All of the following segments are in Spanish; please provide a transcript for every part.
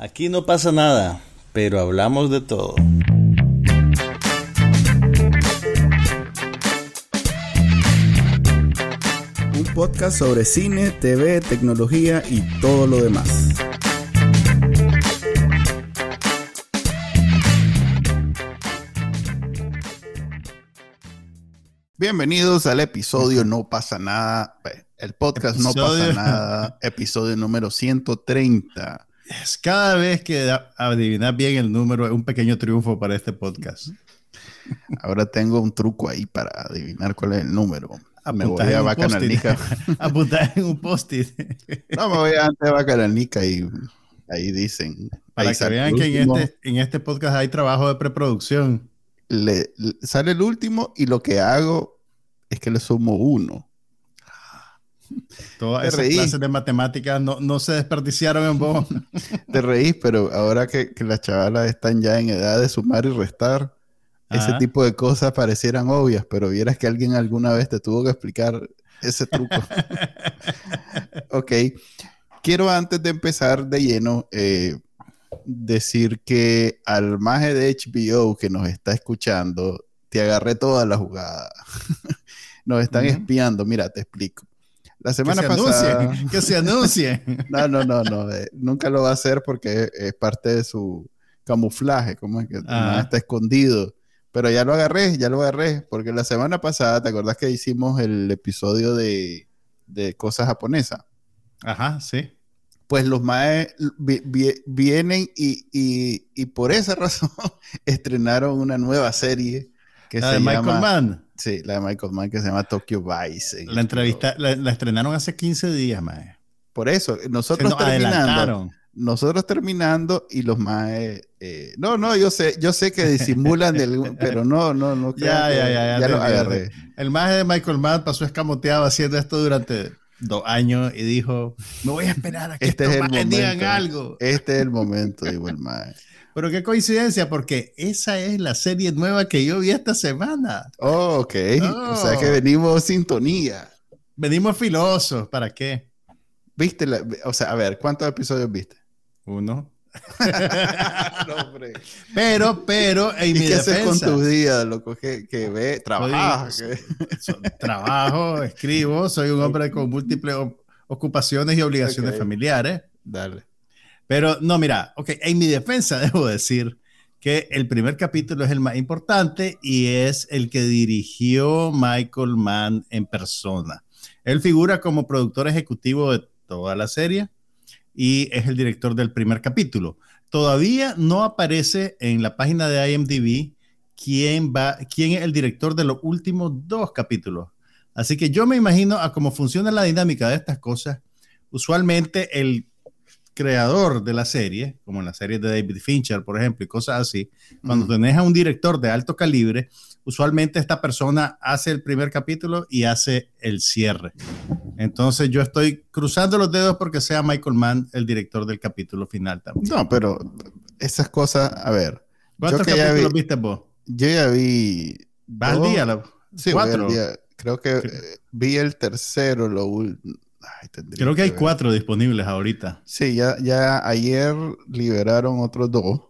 Aquí no pasa nada, pero hablamos de todo. Un podcast sobre cine, TV, tecnología y todo lo demás. Bienvenidos al episodio No pasa nada, el podcast No pasa nada, episodio número 130. Cada vez que adivinas bien el número es un pequeño triunfo para este podcast. Ahora tengo un truco ahí para adivinar cuál es el número. me voy a Bacanalnica. Apuntar en un post-it. no, me voy a antes de Bacanalnica y ahí dicen. Para que vean que en este, en este podcast hay trabajo de preproducción. Le, sale el último y lo que hago es que le sumo uno. Todas esas clases de matemáticas no, se desperdiciaron en vos. Te reís, pero ahora que, las chavalas están ya en edad de sumar y restar, ese tipo de cosas parecieran obvias, pero vieras que alguien alguna vez te tuvo que explicar ese truco. ok. Quiero antes de empezar de lleno eh, decir que al maje de HBO que nos está escuchando, te agarré toda la jugada. nos están espiando. Mira, te explico. La semana que pasada. que se anuncie. no, no, no, no. Eh, nunca lo va a hacer porque es parte de su camuflaje, como es que ah. está escondido. Pero ya lo agarré, ya lo agarré. Porque la semana pasada, ¿te acordás que hicimos el episodio de, de cosas japonesas? Ajá, sí. Pues los maes vienen y, y, por esa razón estrenaron una nueva serie que se llama. Michael Mann. Sí, la de Michael Mann que se llama Tokyo Vice. La entrevista, la, estrenaron hace 15 días, mae. Por eso, nosotros terminando. Nosotros terminando y los más eh, no, no, yo sé, yo sé que disimulan, pero no, no, no. Ya, ya, ya, ya, lo agarré. El maje de Michael Mann pasó escamoteado haciendo esto durante dos años y dijo, me voy a esperar a que este estos es digan algo. Este es el momento, dijo el maje. Pero qué coincidencia, porque esa es la serie nueva que yo vi esta semana. Oh, ok. O sea que oh. venimos sintonía. Venimos filosos, ¿para qué? ¿Viste? o sea, a ver, ¿cuántos episodios viste? Uno. pero, pero, en ¿Y qué haces con tu día, loco? Que, que ve, trabajo. trabajo, escribo, soy un hombre con múltiples ocupaciones y obligaciones familiares. Dale. Pero no, mira, ok, en mi defensa debo decir que el primer capítulo es el más importante y es el que dirigió Michael Mann en persona. Él figura como productor ejecutivo de toda la serie y es el director del primer capítulo. Todavía no aparece en la página de IMDb quién, va, quién es el director de los últimos dos capítulos. Así que yo me imagino a cómo funciona la dinámica de estas cosas. Usualmente el creador de la serie, como en la serie de David Fincher, por ejemplo, y cosas así, cuando tenés a un director de alto calibre, usualmente esta persona hace el primer capítulo y hace el cierre. Entonces yo estoy cruzando los dedos porque sea Michael Mann el director del capítulo final también. No, pero esas cosas, a ver. ¿Cuántos capítulos viste vos? Yo ya vi... ¿Vas al día? sí, ¿Cuatro? Creo que vi el tercero, lo último Creo que hay cuatro disponibles ahorita. Sí, ya, ya ayer liberaron otros dos.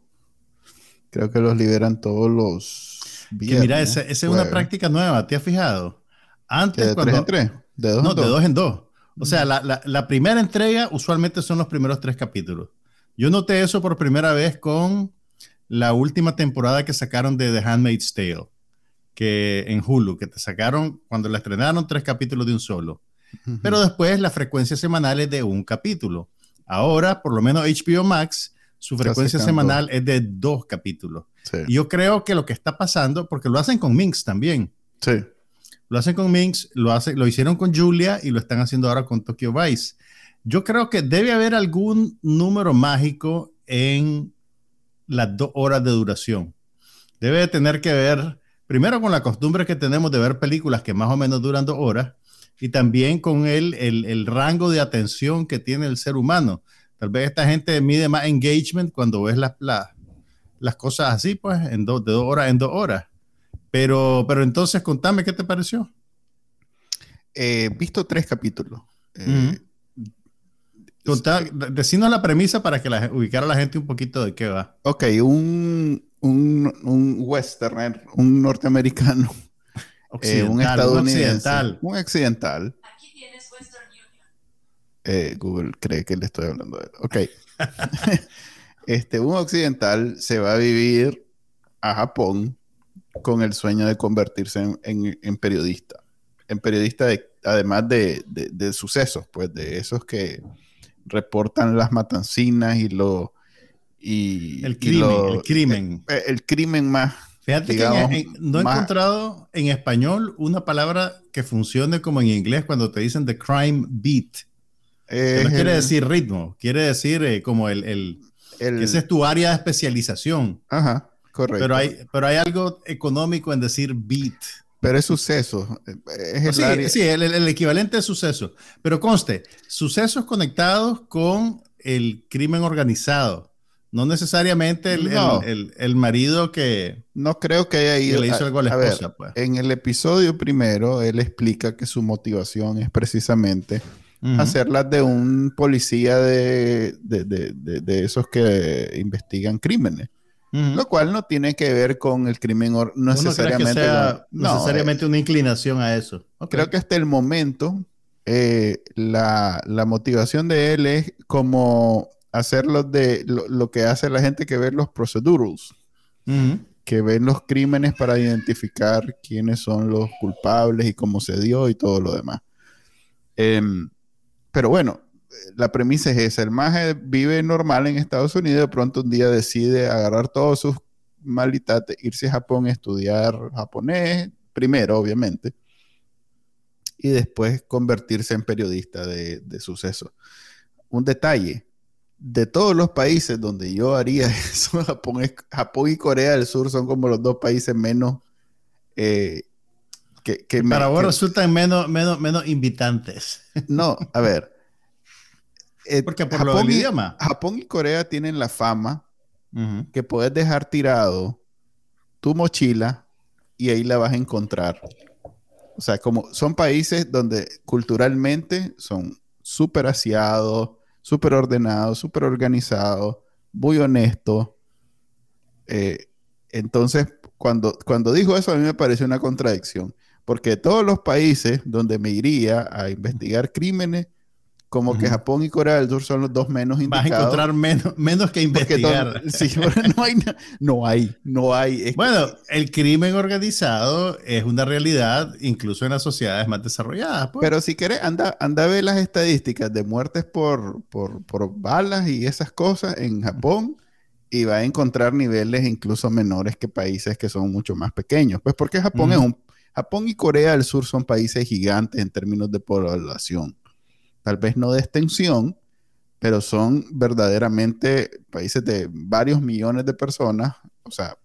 Creo que los liberan todos los viernes. mira, esa, es una práctica nueva, ¿te has fijado? Antes, ¿De tres en tres? ¿De dos no, en dos? de dos en dos. O sea, la, la, primera entrega usualmente son los primeros tres capítulos. Yo noté eso por primera vez con la última temporada que sacaron de The Handmaid's Tale, que en Hulu, que te sacaron cuando la estrenaron tres capítulos de un solo. Pero después la frecuencia semanal es de un capítulo. Ahora, por lo menos HBO Max, su frecuencia semanal es de dos capítulos. Y yo creo que lo que está pasando, porque lo hacen con Minx también. Sí. Lo hacen con Minx, lo, hace, lo hicieron con Julia y lo están haciendo ahora con Tokyo Vice. Yo creo que debe haber algún número mágico en las dos horas de duración. Debe tener que ver, primero con la costumbre que tenemos de ver películas que más o menos duran dos horas, y también con el, el, rango de atención que tiene el ser humano. Tal vez esta gente mide más engagement cuando ves las, las, cosas así, pues, en de dos horas en dos horas. Pero, pero entonces, contame, ¿qué te pareció? He visto tres capítulos. Eh, decinos la premisa para que la, ubicar a la gente un poquito de qué va. Ok, un, un, un westerner, un norteamericano, eh, un estadounidense, un occidental. Un occidental. Aquí tienes Western Union. Eh, Google cree que le estoy hablando de él. Ok. este, un occidental se va a vivir a Japón con el sueño de convertirse en, periodista. En periodista, además de, sucesos, pues de esos que reportan las matancinas y lo. Y, el crimen. el, crimen. Eh, el, crimen más. Fíjate que no he encontrado en español una palabra que funcione como en inglés cuando te dicen the crime beat. no quiere decir ritmo, quiere decir eh, como el, el, esa es tu área de especialización. Ajá. Correcto. Pero hay, pero hay algo económico en decir beat. Pero es suceso. Es el sí, el, equivalente de suceso. Pero conste, sucesos conectados con el crimen organizado. No necesariamente el, el marido que. No creo que haya ido. le hizo algo a la esposa, pues. En el episodio primero, él explica que su motivación es precisamente hacerlas de un policía de, de, de, de, esos que investigan crímenes. Lo cual no tiene que ver con el crimen, no necesariamente, necesariamente una inclinación a eso. Creo que hasta el momento eh, la, motivación de él es como hacerlo de lo, que hace la gente que ve los procedurals, que ven los crímenes para identificar quiénes son los culpables y cómo se dio y todo lo demás. Em, pero bueno, la premisa es esa. El maje vive normal en Estados Unidos, de pronto un día decide agarrar todos sus malitates, irse a Japón a estudiar japonés, primero, obviamente, y después convertirse en periodista de, de suceso. Un detalle, de todos los países donde yo haría eso, Japón, Japón y Corea del Sur son como los dos países menos... Eh, que, que Para vos resultan menos, menos, menos invitantes. No, a ver, eh, Porque por Japón lo idioma. Japón y Corea tienen la fama que puedes dejar tirado tu mochila y ahí la vas a encontrar. O sea, como son países donde culturalmente son súper aseados, súper ordenados, súper organizados, muy honestos. Eh, entonces, cuando, cuando dijo eso, a mí me pareció una contradicción, porque todos los países donde me iría a investigar crímenes, como que Japón y Corea del Sur son los dos menos indicados. Vas a encontrar menos, menos que investigar. sí, no hay, no hay, no hay. bueno, el crimen organizado es una realidad incluso en las sociedades más desarrolladas. Pues. Pero si quieres, anda, anda a ver las estadísticas de muertes por, por, por balas y esas cosas en Japón y va a encontrar niveles incluso menores que países que son mucho más pequeños. Pues porque Japón es un... Japón y Corea del Sur son países gigantes en términos de población tal vez no de extensión, pero son verdaderamente países de varios millones de personas, o sea,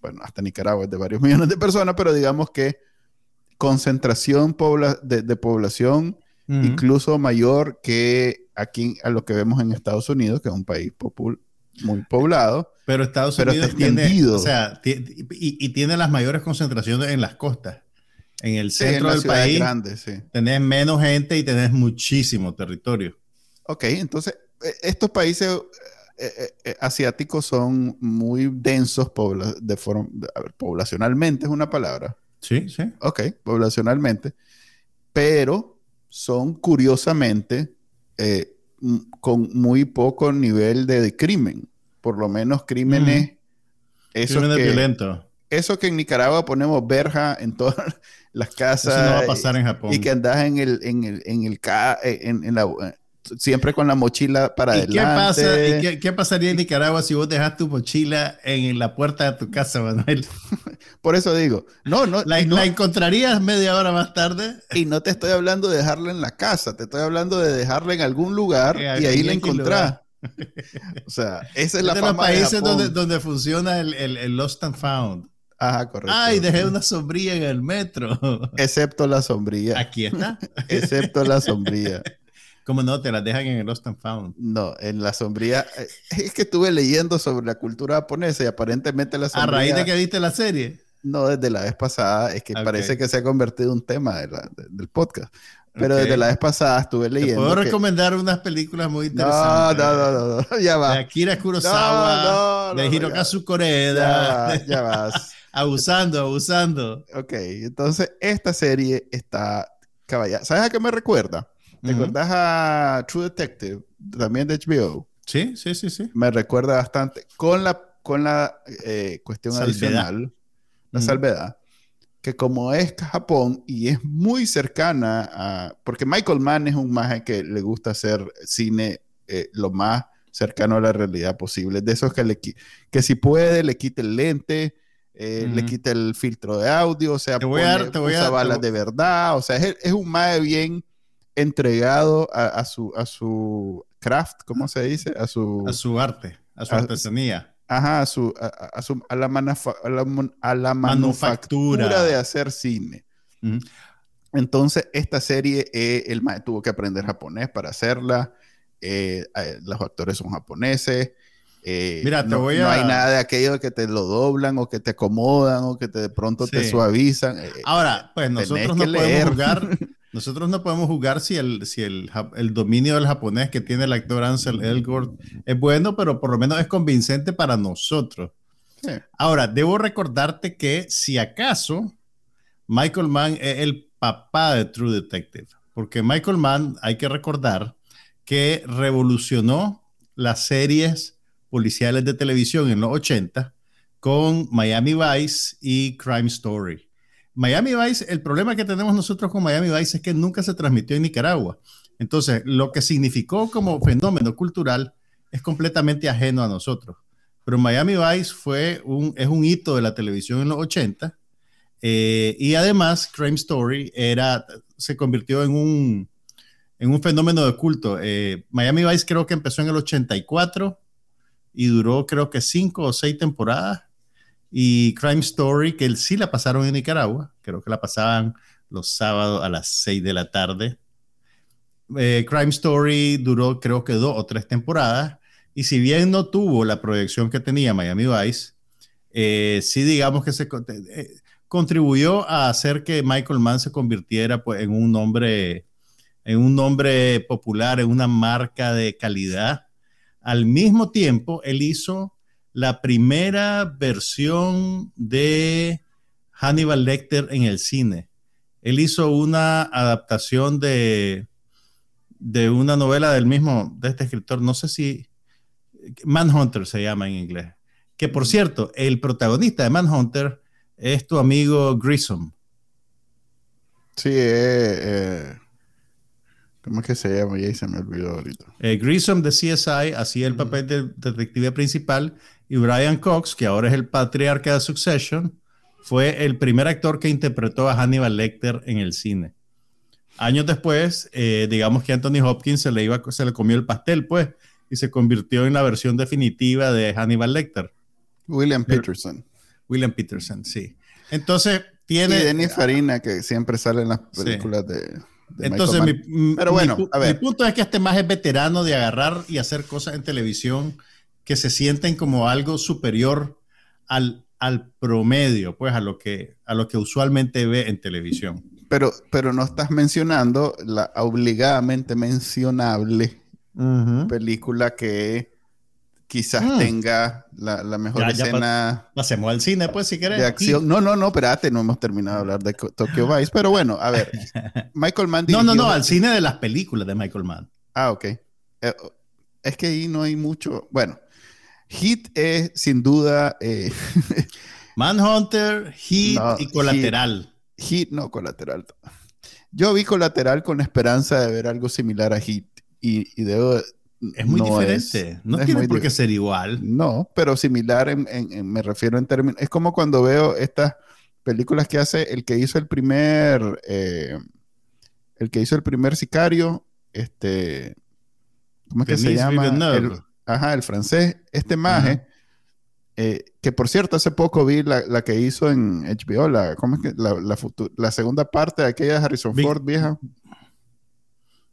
bueno, hasta Nicaragua es de varios millones de personas, pero digamos que concentración de, población incluso mayor que aquí a lo que vemos en Estados Unidos, que es un país muy poblado. Pero Estados Unidos tiene, o sea, y, tiene las mayores concentraciones en las costas. En el centro del país grande, tenés menos gente y tenés muchísimo territorio. Ok, entonces eh, estos países eh, eh, asiáticos son muy densos de forma, poblacionalmente, es una palabra. Sí, sí. Ok, poblacionalmente, pero son curiosamente con muy poco nivel de, crimen, por lo menos crímenes... crímenes violentos eso que en Nicaragua ponemos verja en todas las casas. Eso no va a pasar en Japón. Y que andas en el, en el, en el, eh, en, la, eh, siempre con la mochila para ¿Y adelante. Qué, pasa, ¿y qué, pasaría en Nicaragua si vos dejas tu mochila en la puerta de tu casa, Manuel? Por eso digo, no, no la, no. encontrarías media hora más tarde. Y no te estoy hablando de dejarla en la casa, te estoy hablando de dejarla en algún lugar y ahí la encontrás. o sea, esa es la de los países donde, donde funciona el, el, el Lost and Found. Ajá, correcto. Ay, dejé una sombría en el metro. Excepto la sombría. Aquí está. Excepto la sombría. ¿Cómo no? Te la dejan en el Lost and Found. No, en la sombría. Eh, es que estuve leyendo sobre la cultura japonesa y aparentemente la sombría. ¿A raíz de que viste la serie? No, desde la vez pasada. Es que parece que se ha convertido en un tema del podcast. Pero desde la vez pasada estuve leyendo. Te puedo recomendar unas películas muy interesantes. No, no, no, no, ya va. De Akira Kurosawa, de Hirokazu Koreda. Ya, ya vas. Abusando, abusando. Ok, entonces esta serie está caballada. ¿Sabes a qué me recuerda? ¿Te acuerdas a True Detective, también de HBO? Sí, sí, sí, sí. Me recuerda bastante con la, con la eh, cuestión adicional, la salvedad, que como es Japón y es muy cercana a... Porque Michael Mann es un maje que le gusta hacer cine eh, lo más cercano a la realidad posible. De esos que, le, que si puede le quite el lente, eh, le quite el filtro de audio, o sea, te voy a dar, te voy usa balas de verdad, o sea, es, es un maje bien entregado a, su, a su craft, ¿cómo se dice? A su, a su arte, a su artesanía. Ajá, a, su, a, su, a, la, a, la, manufactura de hacer cine. Entonces, esta serie, eh, el maestro tuvo que aprender japonés para hacerla. Eh, los actores son japoneses. Mira, te no, voy a... no hay nada de aquello que te lo doblan o que te acomodan o que te, de pronto te suavizan. Ahora, pues nosotros no podemos jugar Nosotros no podemos jugar si el, si el, el, dominio del japonés que tiene el actor Ansel Elgort es bueno, pero por lo menos es convincente para nosotros. Ahora, debo recordarte que si acaso Michael Mann es el papá de True Detective, porque Michael Mann, hay que recordar que revolucionó las series policiales de televisión en los 80 con Miami Vice y Crime Story. Miami Vice, el problema que tenemos nosotros con Miami Vice es que nunca se transmitió en Nicaragua. Entonces, lo que significó como fenómeno cultural es completamente ajeno a nosotros. Pero Miami Vice fue un, es un hito de la televisión en los 80 eh, y además Crime Story era, se convirtió en un, en un fenómeno de culto. Eh, Miami Vice creo que empezó en el 84 y duró creo que cinco o seis temporadas y Crime Story, que sí la pasaron en Nicaragua, creo que la pasaban los sábados a las 6 de la tarde. Eh, Crime Story duró creo que dos o tres temporadas y si bien no tuvo la proyección que tenía Miami Vice, eh, sí digamos que se eh, contribuyó a hacer que Michael Mann se convirtiera pues, en un nombre en un nombre popular, en una marca de calidad. Al mismo tiempo, él hizo la primera versión de Hannibal Lecter en el cine. Él hizo una adaptación de, de una novela del mismo, de este escritor, no sé si Manhunter se llama en inglés. Que por cierto, el protagonista de Manhunter es tu amigo Grissom. Sí, eh, eh ¿Cómo es que se llama? Ya se me olvidó ahorita. Eh, Grissom de CSI hacía el papel de detective principal y Brian Cox, que ahora es el patriarca de Succession, fue el primer actor que interpretó a Hannibal Lecter en el cine. Años después, eh, digamos que Anthony Hopkins se le, iba, se le comió el pastel, pues, y se convirtió en la versión definitiva de Hannibal Lecter. William Peterson. William Peterson, sí. Entonces, tiene... Y Denis Farina, que siempre sale en las películas de... Entonces, mi, Pero bueno, a ver. mi punto es que este más es veterano de agarrar y hacer cosas en televisión que se sienten como algo superior al, al promedio, pues a lo, que, a lo que usualmente ve en televisión. Pero, pero no estás mencionando la obligadamente mencionable película que quizás mm. tenga la, mejor escena. pasemos al cine, pues, si querés. De acción. No, no, no, espérate, no hemos terminado de hablar de Tokyo Vice, pero bueno, a ver. Michael Mann. No, no, no, al cine de las películas de Michael Mann. Ah, ok. Eh, es que ahí no hay mucho. Bueno, Hit es sin duda. Eh, Manhunter, Hit y Colateral. Hit, no, Colateral. Yo vi Colateral con esperanza de ver algo similar a Hit y, debo. Es muy diferente. no tiene por qué ser igual. No, pero similar me refiero en términos. Es como cuando veo estas películas que hace el que hizo el primer. Eh, el que hizo el primer sicario. Este. ¿Cómo es que se llama? Ajá, el francés. Este maje, eh, que por cierto, hace poco vi la, que hizo en HBO, la, ¿cómo es que? La, segunda parte de aquella de Harrison Ford vieja.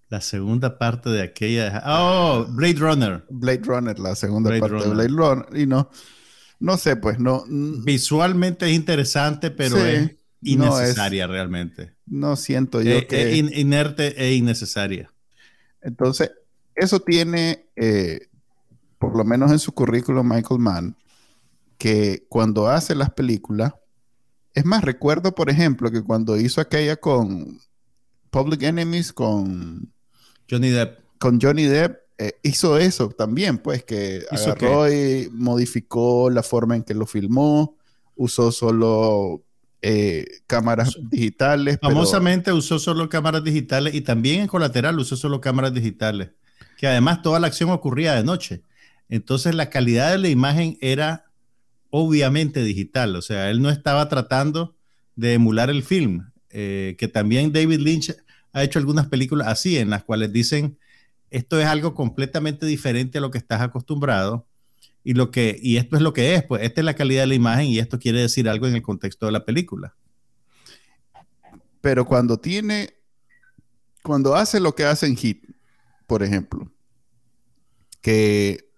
La segunda parte de aquella. Oh, Blade Runner. Blade Runner, la segunda parte de Blade Runner. Y no, no sé, pues no. Visualmente es interesante, pero es, innecesaria realmente. No siento yo eh, que... Eh, inerte e innecesaria. Entonces, eso tiene, eh, por lo menos en su currículum, Michael Mann, que cuando hace las películas, es más, recuerdo, por ejemplo, que cuando hizo aquella con Public Enemies, con Johnny Depp. Con Johnny Depp, hizo eso también, pues, que agarró y modificó la forma en que lo filmó, usó solo eh, cámaras digitales. Famosamente usó solo cámaras digitales y también en colateral usó solo cámaras digitales, que además toda la acción ocurría de noche. Entonces la calidad de la imagen era obviamente digital, o sea, él no estaba tratando de emular el film, eh, que también David Lynch ha hecho algunas películas así, en las cuales dicen, esto es algo completamente diferente a lo que estás acostumbrado y, lo que, y esto es lo que es, pues esta es la calidad de la imagen y esto quiere decir algo en el contexto de la película. Pero cuando tiene, cuando hace lo que hace en Hit, por ejemplo, que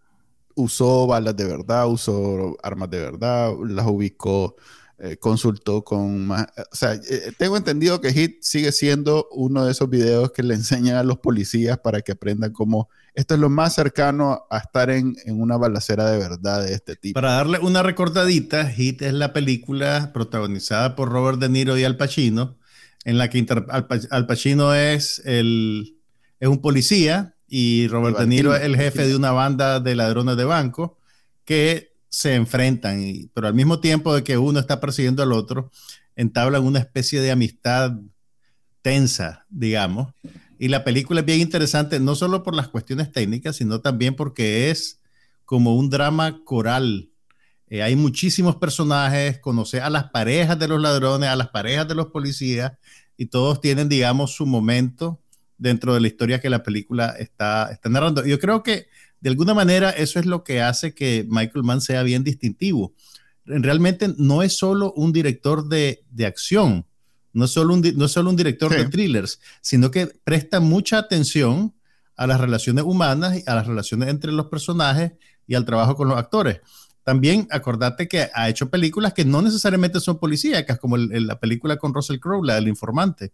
usó balas de verdad, usó armas de verdad, las ubicó, eh, consultó con más, o sea, eh, tengo entendido que Hit sigue siendo uno de esos videos que le enseñan a los policías para que aprendan cómo esto es lo más cercano a estar en, una balacera de verdad de este tipo. Para darle una recordadita, Hit es la película protagonizada por Robert De Niro y Al Pacino, en la que Al, Pacino es, el, es un policía y Robert De Niro es el jefe de una banda de ladrones de banco que se enfrentan, pero al mismo tiempo de que uno está persiguiendo al otro, entablan una especie de amistad tensa, digamos, y la película es bien interesante, no solo por las cuestiones técnicas, sino también porque es como un drama coral. Eh, hay muchísimos personajes, conoce a las parejas de los ladrones, a las parejas de los policías, y todos tienen, digamos, su momento dentro de la historia que la película está, está narrando. Yo creo que de alguna manera eso es lo que hace que Michael Mann sea bien distintivo. Realmente no es solo un director de, de acción, no es solo un, no solo un director de thrillers, sino que presta mucha atención a las relaciones humanas, a las relaciones entre los personajes y al trabajo con los actores. También acordate que ha hecho películas que no necesariamente son policíacas, como la película con Russell Crowe, la del informante.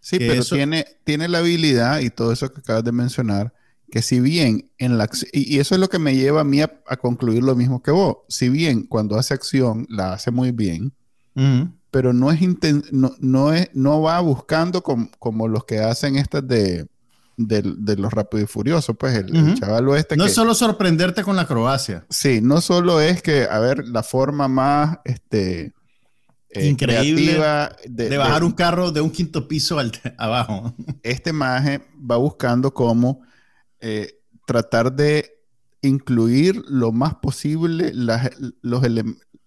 Sí, pero tiene, tiene la habilidad y todo eso que acabas de mencionar, que si bien en la y, eso es lo que me lleva a mí a, concluir lo mismo que vos, si bien cuando hace acción la hace muy bien, pero no es, no, no, es no va buscando como los que hacen estas de, de, los rápidos y furiosos, pues el, chaval oeste. No es solo sorprenderte con la Croacia. Sí, no solo es que, a ver, la forma más este, eh, increíble de, bajar un carro de un quinto piso al, abajo. Este maje va buscando cómo eh, tratar de incluir lo más posible la, los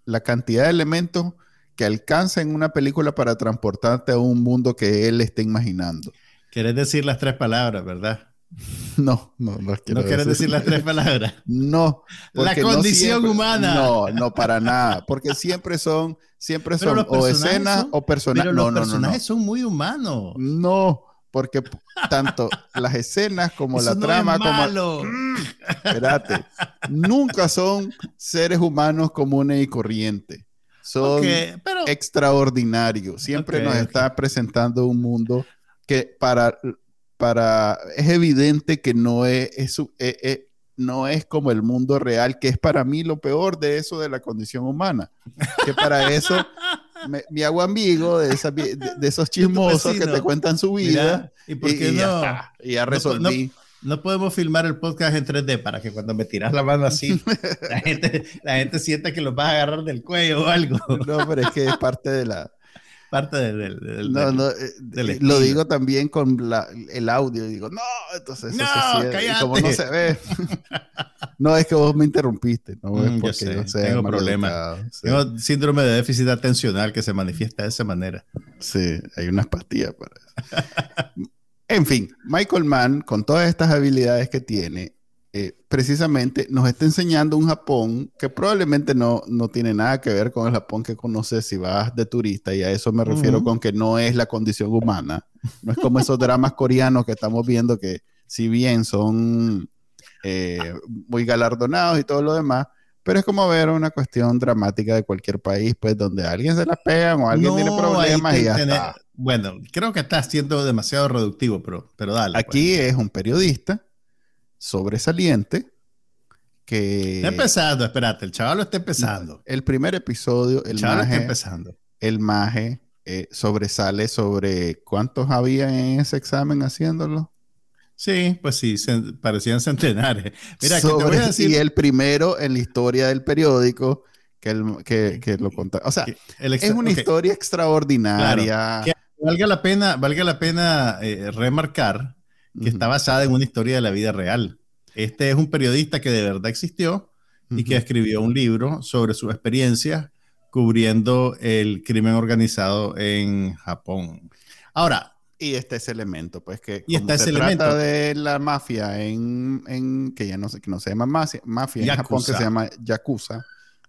la cantidad de elementos que alcanza en una película para transportarte a un mundo que él está imaginando. Quieres decir las tres palabras, ¿verdad? No, no, no quiero ¿No quieres decir las tres palabras? No. La condición humana. No, no para nada, porque siempre son, siempre son o escenas o personajes. Pero los personajes son muy humanos. No, porque tanto las escenas como la trama como mm, espérate, nunca son seres humanos comunes y corrientes son extraordinarios. Siempre nos está presentando un mundo que para, para es evidente que no es, e, e, no es como el mundo real, que es para mí lo peor de eso de la condición humana. Que para eso me, hago amigo de, de, esos chismosos que te cuentan su vida. ¿y, por qué no? y ya resolví. No podemos filmar el podcast en 3D para que cuando me tiras la mano así, la gente, la gente sienta que los vas a agarrar del cuello o algo. No, pero es que es parte de la... Parte del... del, no, no, eh, lo digo también con la, el audio. Digo, no, entonces... No, cállate. como no se ve. no, es que vos me interrumpiste. No es mm, porque yo, sé, tengo problemas. Tengo síndrome de déficit atencional que se manifiesta de esa manera. Sí, hay unas pastillas para eso. En fin, Michael Mann, con todas estas habilidades que tiene, eh, precisamente nos está enseñando un Japón que probablemente no, no tiene nada que ver con el Japón que conoces si vas de turista, y a eso me refiero con que no es la condición humana. No es como esos dramas coreanos que estamos viendo que, si bien son eh, muy galardonados y todo lo demás, Pero es como ver una cuestión dramática de cualquier país, pues donde alguien se la pegan o alguien tiene problemas y ya está. Bueno, creo que estás siendo demasiado reductivo, pero, pero dale. Pues. Aquí es un periodista sobresaliente que... Está empezando, espérate, el chaval lo está empezando. El primer episodio, el, chaval está empezando. El maje eh, sobresale sobre cuántos había en ese examen haciéndolo. Sí, pues sí, parecían centenares. Mira, que te voy a decir... Y el primero en la historia del periódico que, que, lo contaba. O sea, es una historia extraordinaria. valga la pena, valga la pena eh, remarcar que está basada en una historia de la vida real. Este es un periodista que de verdad existió y que escribió un libro sobre su experiencia cubriendo el crimen organizado en Japón. Ahora, y este es elemento, pues que y está se ese trata de la mafia en, en, que ya no sé, que no se llama mafia, mafia en Japón que se llama yakuza.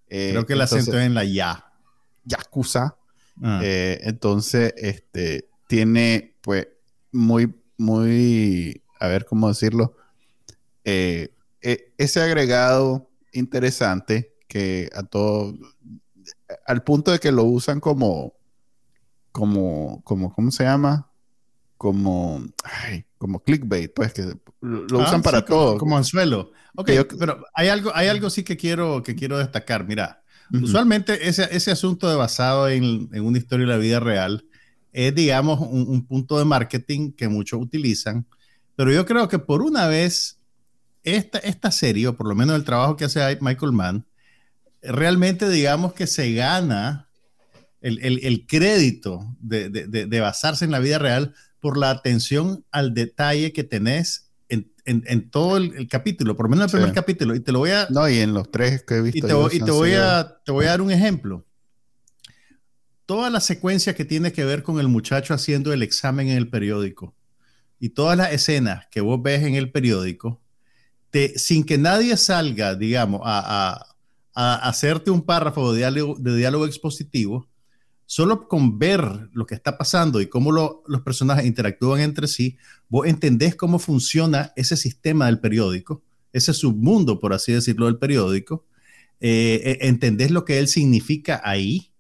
Eh, Creo que el acento es en la ya. Yakuza. Ah. Eh, entonces, este tiene, pues, muy, muy, a ver cómo decirlo, eh, ese agregado interesante que a todo, al punto de que lo usan como, como, como, ¿cómo se llama? como, como clickbait, pues que lo usan ah, para todo. Como, anzuelo. Ok, pero hay algo, hay algo sí que quiero, que quiero destacar. Mira, usualmente ese, ese, asunto de basado en, en, una historia de la vida real es, digamos, un, punto de marketing que muchos utilizan, pero yo creo que por una vez esta, esta serie, o por lo menos el trabajo que hace Michael Mann, realmente digamos que se gana el, el, el crédito de, de, de, basarse en la vida real por la atención al detalle que tenés en, en, todo el, capítulo, por lo menos el primer capítulo. Y te lo voy a. No, y en los tres que he visto. Y te, y te voy, a, te voy a dar un ejemplo. Toda la secuencia que tiene que ver con el muchacho haciendo el examen en el periódico y todas las escenas que vos ves en el periódico, te, sin que nadie salga, digamos, a, a, hacerte un párrafo de diálogo, de diálogo expositivo, solo con ver lo que está pasando y cómo los personajes interactúan entre sí, vos entendés cómo funciona ese sistema del periódico, ese submundo, por así decirlo, del periódico, eh, eh, entendés lo que él significa ahí,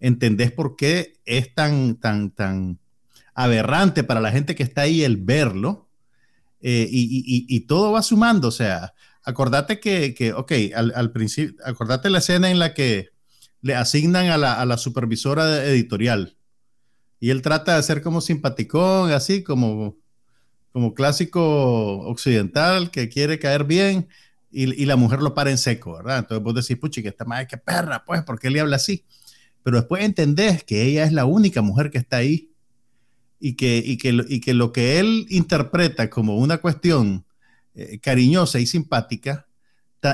entendés por qué es tan, tan, tan aberrante para la gente que está ahí el verlo, eh, y, todo va sumando, o sea, acordate que, que ok, al, al principio, acordate la escena en la que le asignan a la, supervisora editorial. Y él trata de ser como simpaticón, así como, como clásico occidental que quiere caer bien y, la mujer lo para en seco, ¿verdad? Entonces vos decís, puchi, que esta madre que perra, pues, ¿por qué le habla así? Pero después entendés que ella es la única mujer que está ahí y que, y que, y que lo que él interpreta como una cuestión eh, cariñosa y simpática,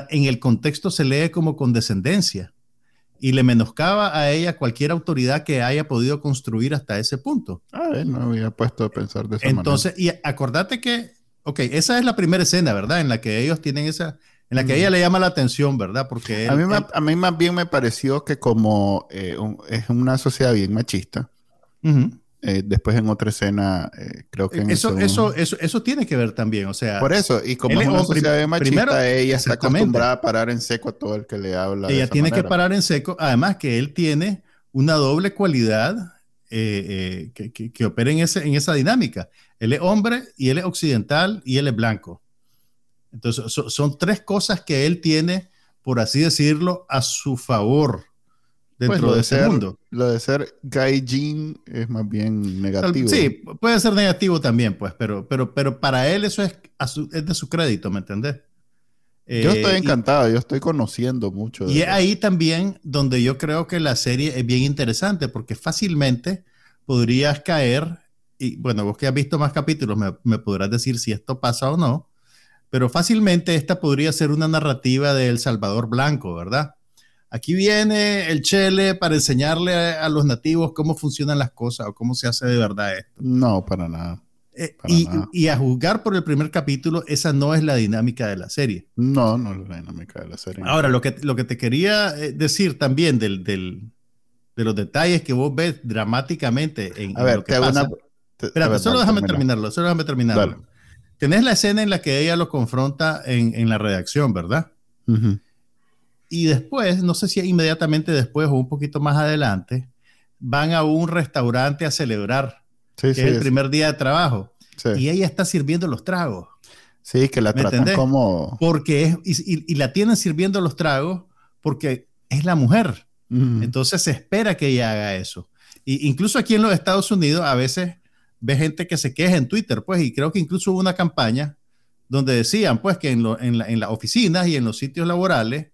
en el contexto se lee como condescendencia y le menoscaba a ella cualquier autoridad que haya podido construir hasta ese punto. Ah, no había puesto a pensar de esa Entonces, y acordate que, ok, esa es la primera escena, ¿verdad? En la que ellos tienen esa, en la que ella le llama la atención, ¿verdad? Porque a, mí, a mí más bien me pareció que como eh, es una sociedad bien machista, eh, después en otra escena, eh, creo que en eso, eso, eso, eso, tiene que ver también, o sea. Por eso, y como es una sociedad machista, ella está acostumbrada a parar en seco a todo el que le habla. Ella tiene que parar en seco, además que él tiene una doble cualidad eh, que, que, opera en, ese, en esa dinámica. Él es hombre y él es occidental y él es blanco. Entonces, son tres cosas que él tiene, por así decirlo, a su favor dentro pues de ese ser, mundo. Lo de ser gaijin es más bien negativo. Sí, puede ser negativo también, pues, pero, pero, pero para él eso es, es de su crédito, ¿me entendés? yo estoy eh, encantado, yo estoy conociendo mucho. y es ahí también donde yo creo que la serie es bien interesante, porque fácilmente podrías caer, y bueno, vos que has visto más capítulos me, me podrás decir si esto pasa o no, pero fácilmente esta podría ser una narrativa de El Salvador Blanco, ¿verdad? Aquí viene el Chele para enseñarle a, los nativos cómo funcionan las cosas o cómo se hace de verdad esto. No, para nada. Eh, y, a juzgar por el primer capítulo, esa no es la dinámica de la serie. No, no es la dinámica de la serie. Ahora, lo que, lo que te quería eh, decir también del, del, de los detalles que vos ves dramáticamente en, a ver, lo que pasa. Espera, solo déjame terminarlo, solo déjame terminarlo. Tenés la escena en la que ella lo confronta en, en la redacción, ¿verdad? y después, no sé si inmediatamente después o un poquito más adelante, van a un restaurante a celebrar, que es el primer día de trabajo. Y ella está sirviendo los tragos. Sí, que la tratan como... Porque es, y, la tienen sirviendo los tragos porque es la mujer. Entonces se espera que ella haga eso. Y incluso aquí en los Estados Unidos a veces ve gente que se queja en Twitter, pues, y creo que incluso hubo una campaña donde decían, pues, que en, en, en las oficinas y en los sitios laborales,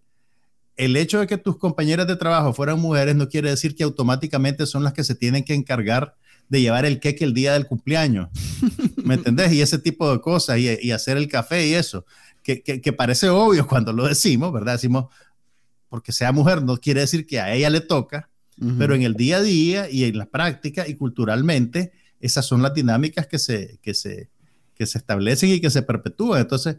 el hecho de que tus compañeras de trabajo fueran mujeres no quiere decir que automáticamente son las que se tienen que encargar de llevar el queque el día del cumpleaños. ¿Me entendés? Y ese tipo de cosas, y, hacer el café y eso, que, que, parece obvio cuando lo decimos, ¿verdad? Decimos, porque sea mujer no quiere decir que a ella le toca, pero en el día a día y en la práctica y culturalmente, esas son las dinámicas que se, que se, que se establecen y que se perpetúan. Entonces,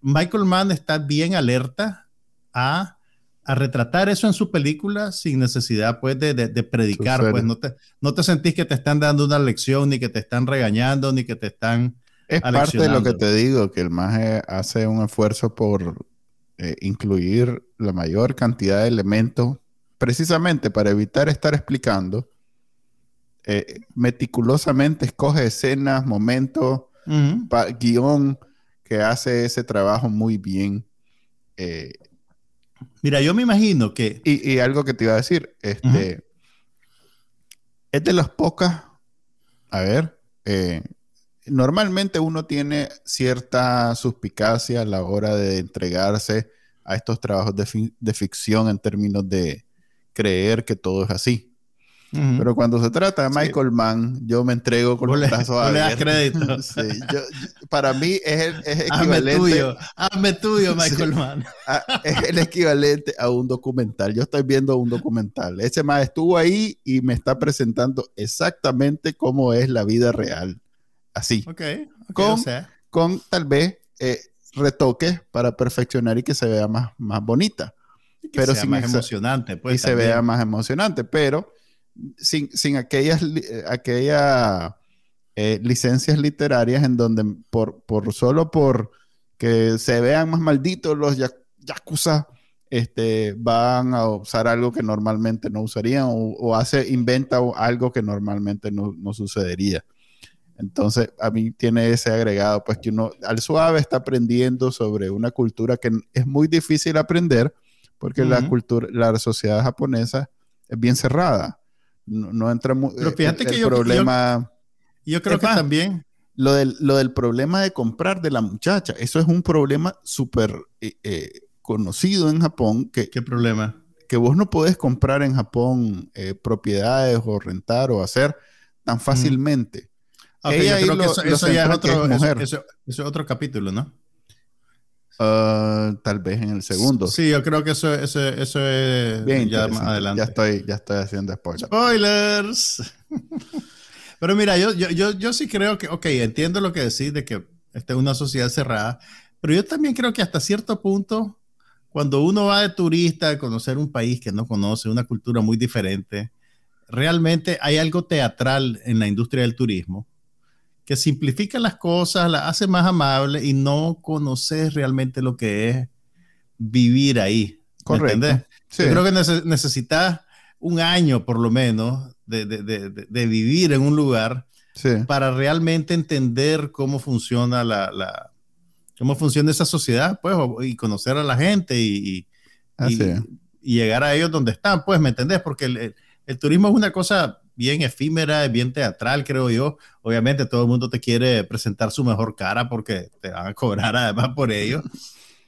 Michael Mann está bien alerta a a retratar eso en su película sin necesidad pues de, de, predicar, pues no te, no te sentís que te están dando una lección, ni que te están regañando, ni que te están... Es parte de lo que te digo, que el maje hace un esfuerzo por eh, incluir la mayor cantidad de elementos, precisamente para evitar estar explicando. Eh, meticulosamente escoge escenas, momentos, guion, que hace ese trabajo muy bien. Eh, Mira, yo me imagino que... Y, algo que te iba a decir, este, es de las pocas, a ver, eh, normalmente uno tiene cierta suspicacia a la hora de entregarse a estos trabajos de ficción en términos de creer que todo es así. Pero cuando se trata de Michael Mann, yo me entrego con los brazos abiertos. crédito. para mí es el es equivalente. Hazme tuyo, hazme tuyo, Michael Mann. es el equivalente a un documental. Yo estoy viendo un documental. Ese más estuvo ahí y me está presentando exactamente cómo es la vida real. Así. Ok. con, con tal vez eh, retoques para perfeccionar y que se vea más, más bonita. que pero sea más emocionante. Pues, y se vea más emocionante, pero sin, aquellas, aquella, eh, licencias literarias en donde por, por solo por que se vean más malditos los yakuza, este, van a usar algo que normalmente no usarían o, hace, inventa algo que normalmente no, sucedería. Entonces, a mí tiene ese agregado, pues que uno al suave está aprendiendo sobre una cultura que es muy difícil aprender porque la cultura, la sociedad japonesa es bien cerrada no, entra Pero fíjate que yo, problema. Yo, creo que también. Lo del, lo del problema de comprar de la muchacha, eso es un problema súper eh, eh, conocido en Japón. Que, ¿Qué problema? Que vos no podés comprar en Japón eh, propiedades o rentar o hacer tan fácilmente. Ella yo creo que eso, ya es otro, eso es otro capítulo, ¿no? Ah, tal vez en el segundo. Sí, yo creo que eso, eso, eso es Bien ya más adelante. Ya estoy, ya estoy haciendo spoilers. Spoilers. Pero mira, yo, yo, yo, yo sí creo que, ok, entiendo lo que decís de que esta es una sociedad cerrada, pero yo también creo que hasta cierto punto, cuando uno va de turista a conocer un país que no conoce, una cultura muy diferente, realmente hay algo teatral en la industria del turismo que simplifica las cosas, las hace más amables y no conoces realmente lo que es vivir ahí. Correcto. Yo creo que necesitas un año por lo menos de, vivir en un lugar para realmente entender cómo funciona la, cómo funciona esa sociedad, pues, y conocer a la gente y, llegar a ellos donde están, pues, ¿me entendés? Porque el turismo es una cosa bien efímera, bien teatral, creo yo. Obviamente todo el mundo te quiere presentar su mejor cara porque te van a cobrar además por ello.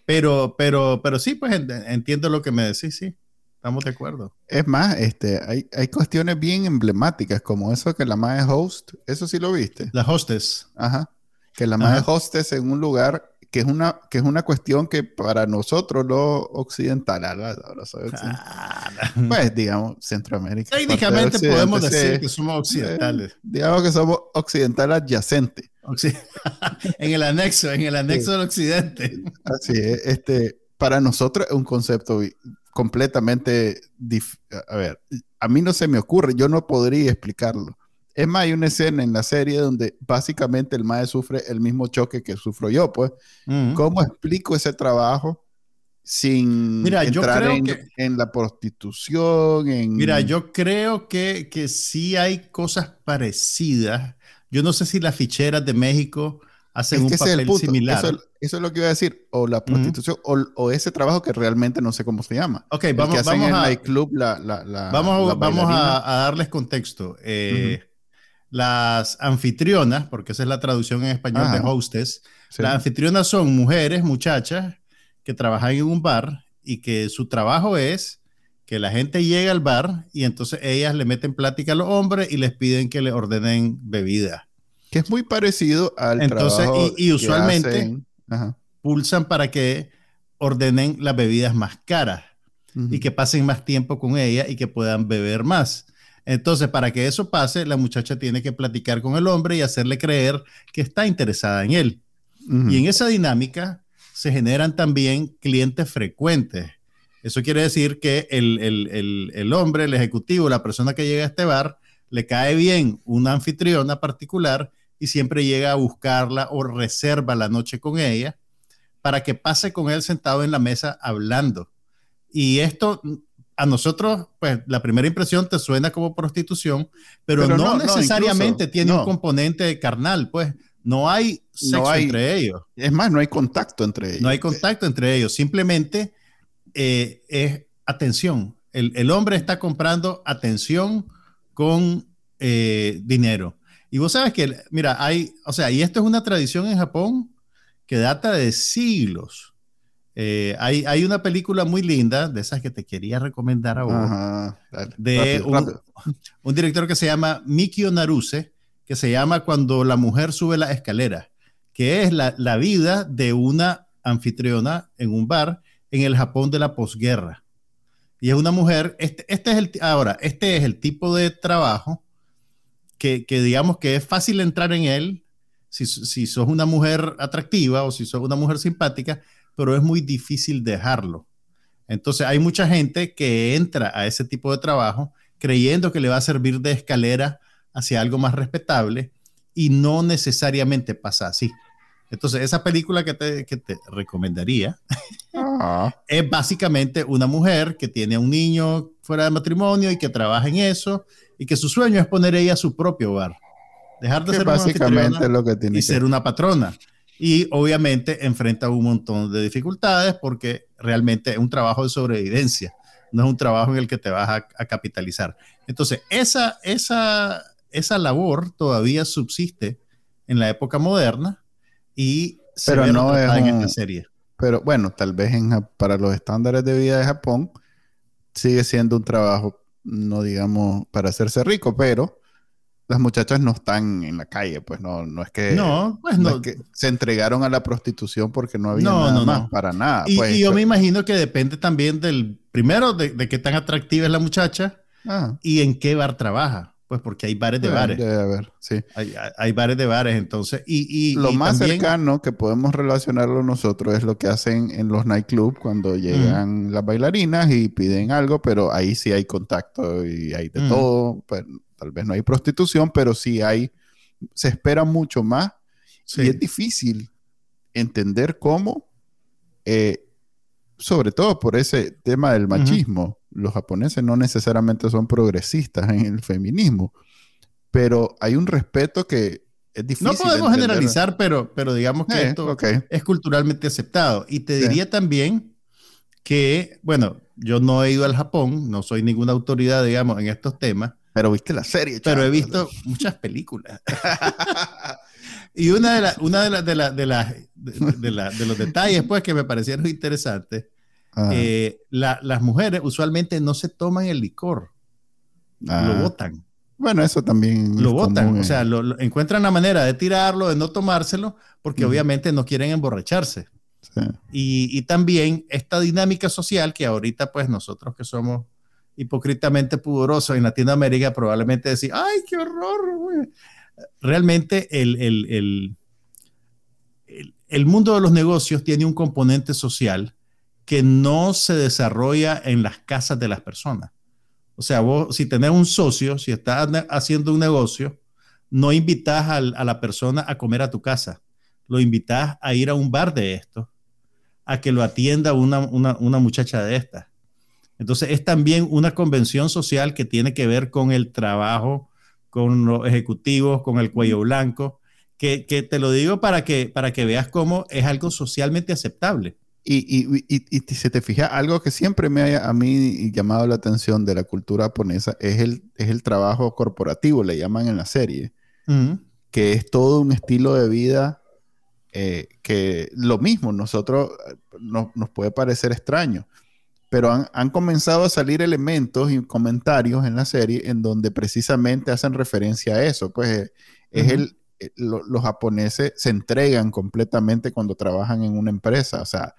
Pero, pero, pero sí, pues entiendo lo que me decís, sí. Estamos de acuerdo. Es más, este, hay, hay cuestiones bien emblemáticas, como eso que la madre host, eso sí lo viste. La hostess. Ajá. Que la madre hostess en un lugar que es una, que es una cuestión que para nosotros los occidentales, ahora soy pues digamos Centroamérica. Técnicamente podemos decir que somos occidentales. digamos que somos occidentales adyacentes. en el anexo, en el anexo del occidente. Así es, este, para nosotros es un concepto completamente, a ver, a mí no se me ocurre, yo no podría explicarlo. Es más, hay una escena en la serie donde básicamente el mae sufre el mismo choque que sufro yo, pues. ¿Cómo explico ese trabajo sin Mira, yo entrar creo en, que- en la prostitución, en... Mira, yo creo que, que sí hay cosas parecidas. Yo no sé si las ficheras de México hacen es un que es el papel punto. similar. Eso, eso es lo que iba a decir. O la prostitución, o, o ese trabajo que realmente no sé cómo se llama. Ok, vamos, vamos a, nightclub la, la, la, vamos, vamos a, darles contexto. Eh, Las anfitrionas, porque esa es la traducción en español de Ajá. hostess, Sí. las anfitrionas son mujeres, muchachas, que trabajan en un bar y que su trabajo es que la gente llega al bar y entonces ellas le meten plática a los hombres y les piden que le ordenen bebida. Que es muy parecido al Entonces, trabajo y- y que usualmente- hacen- Ajá. Pulsan para que ordenen las bebidas más caras. Y que pasen más tiempo con ella y que puedan beber más. Entonces, para que eso pase, la muchacha tiene que platicar con el hombre y hacerle creer que está interesada en él. Y en esa dinámica se generan también clientes frecuentes. Eso quiere decir que el, el- el- el hombre, el ejecutivo, la persona que llega a este bar, le cae bien una anfitriona particular y siempre llega a buscarla o reserva la noche con ella para que pase con él sentado en la mesa hablando. Y esto a nosotros, pues la primera impresión te suena como prostitución, pero, Pero no, no, no, necesariamente incluso, tiene no. un componente carnal, pues no hay sexo No hay- entre ellos. Es más, no hay contacto entre ellos. No hay contacto entre ellos, simplemente eh, es atención. El, el hombre está comprando atención con eh, dinero. Y vos sabes que, mira, hay, o sea, y esto es una tradición en Japón que data de siglos. Eh, hay, hay una película muy linda, de esas que te quería recomendar a vos, Ajá, dale, de rápido, un, rápido. un director que se llama Mikio Naruse, que se llama Cuando la mujer sube la escalera, que es la, la vida de una anfitriona en un bar en el Japón de la posguerra. Y es una mujer, este, este es el, ahora, este es el tipo de trabajo que, que digamos que es fácil entrar en él si, si sos una mujer atractiva o si sos una mujer simpática, pero es muy difícil dejarlo. Entonces hay mucha gente que entra a ese tipo de trabajo creyendo que le va a servir de escalera hacia algo más respetable y no necesariamente pasa así. Entonces esa película que te, que te recomendaría Ah, es básicamente una mujer que tiene a un niño fuera de matrimonio y que trabaja en eso y que su sueño es poner ella su propio hogar. Dejar de que ser básicamente lo que tiene y que ser una patrona. Y obviamente enfrenta un montón de dificultades porque realmente es un trabajo de sobrevivencia, no es un trabajo en el que te vas a, a capitalizar. Entonces, esa, esa, esa labor todavía subsiste en la época moderna y se Pero ve no es en un- esta serie. Pero bueno, tal vez en, para los estándares de vida de Japón sigue siendo un trabajo, no digamos, para hacerse rico, pero las muchachas no están en la calle, pues no, no es que, No, pues no no. es que se entregaron a la prostitución porque no había No, nada más, para nada. Y, pues, y yo pero- me imagino que depende también del, primero, de, de qué tan atractiva es la muchacha Ah, y en qué bar trabaja. Pues porque hay bares de bares. debe haber, sí. Hay, hay- bares de bares, entonces. Y, y- Lo y más también- cercano que podemos relacionarlo nosotros es lo que hacen en los nightclubs cuando llegan las bailarinas y piden algo, pero ahí sí hay contacto y hay de Ujú. todo. Pues, tal vez no hay prostitución, pero sí hay, se espera mucho más Sí. y es difícil entender cómo, eh, sobre todo por ese tema del machismo, los japoneses no necesariamente son progresistas en el feminismo, pero hay un respeto que es difícil. No podemos entender. generalizar, pero, pero digamos que Eh, esto ok. es culturalmente aceptado. Y te Sí. diría también que, bueno, yo no he ido al Japón, no soy ninguna autoridad, digamos, en estos temas, Pero viste la serie, pero he chaval. visto muchas películas. y una de, las una de, las de, las de, las- de, la- de los detalles, pues, que me parecieron interesantes, Ah, eh, la- las mujeres usualmente no se toman el licor, ah. lo botan. Bueno, eso también. Lo botan, común o en- sea, lo- lo- encuentran la manera de tirarlo, de no tomárselo, porque Ujú. obviamente no quieren emborracharse. sí. Y, y también esta dinámica social que ahorita pues nosotros que somos hipócritamente pudorosos en Latinoamérica probablemente decir, ay, qué horror. güey". Realmente el, el, el, el- mundo de los negocios tiene un componente social que no se desarrolla en las casas de las personas. O sea, vos si tenés un socio, si estás haciendo un negocio, no invitas al- a la persona a comer a tu casa, lo invitas a ir a un bar de esto a que lo atienda una, una muchacha de estas. Entonces es también una convención social que tiene que ver con el trabajo, con los ejecutivos, con el cuello blanco, que, te lo digo para que, para que veas cómo es algo socialmente aceptable. Y, y, se te fija, algo que siempre me ha a mí llamado la atención de la cultura japonesa es el, es el trabajo corporativo, le llaman en la serie, que es todo un estilo de vida eh, que lo mismo, nosotros nos puede parecer extraño, pero han, comenzado a salir elementos y comentarios en la serie en donde precisamente hacen referencia a eso. Pues eh, es el, eh, los japoneses se entregan completamente cuando trabajan en una empresa. O sea,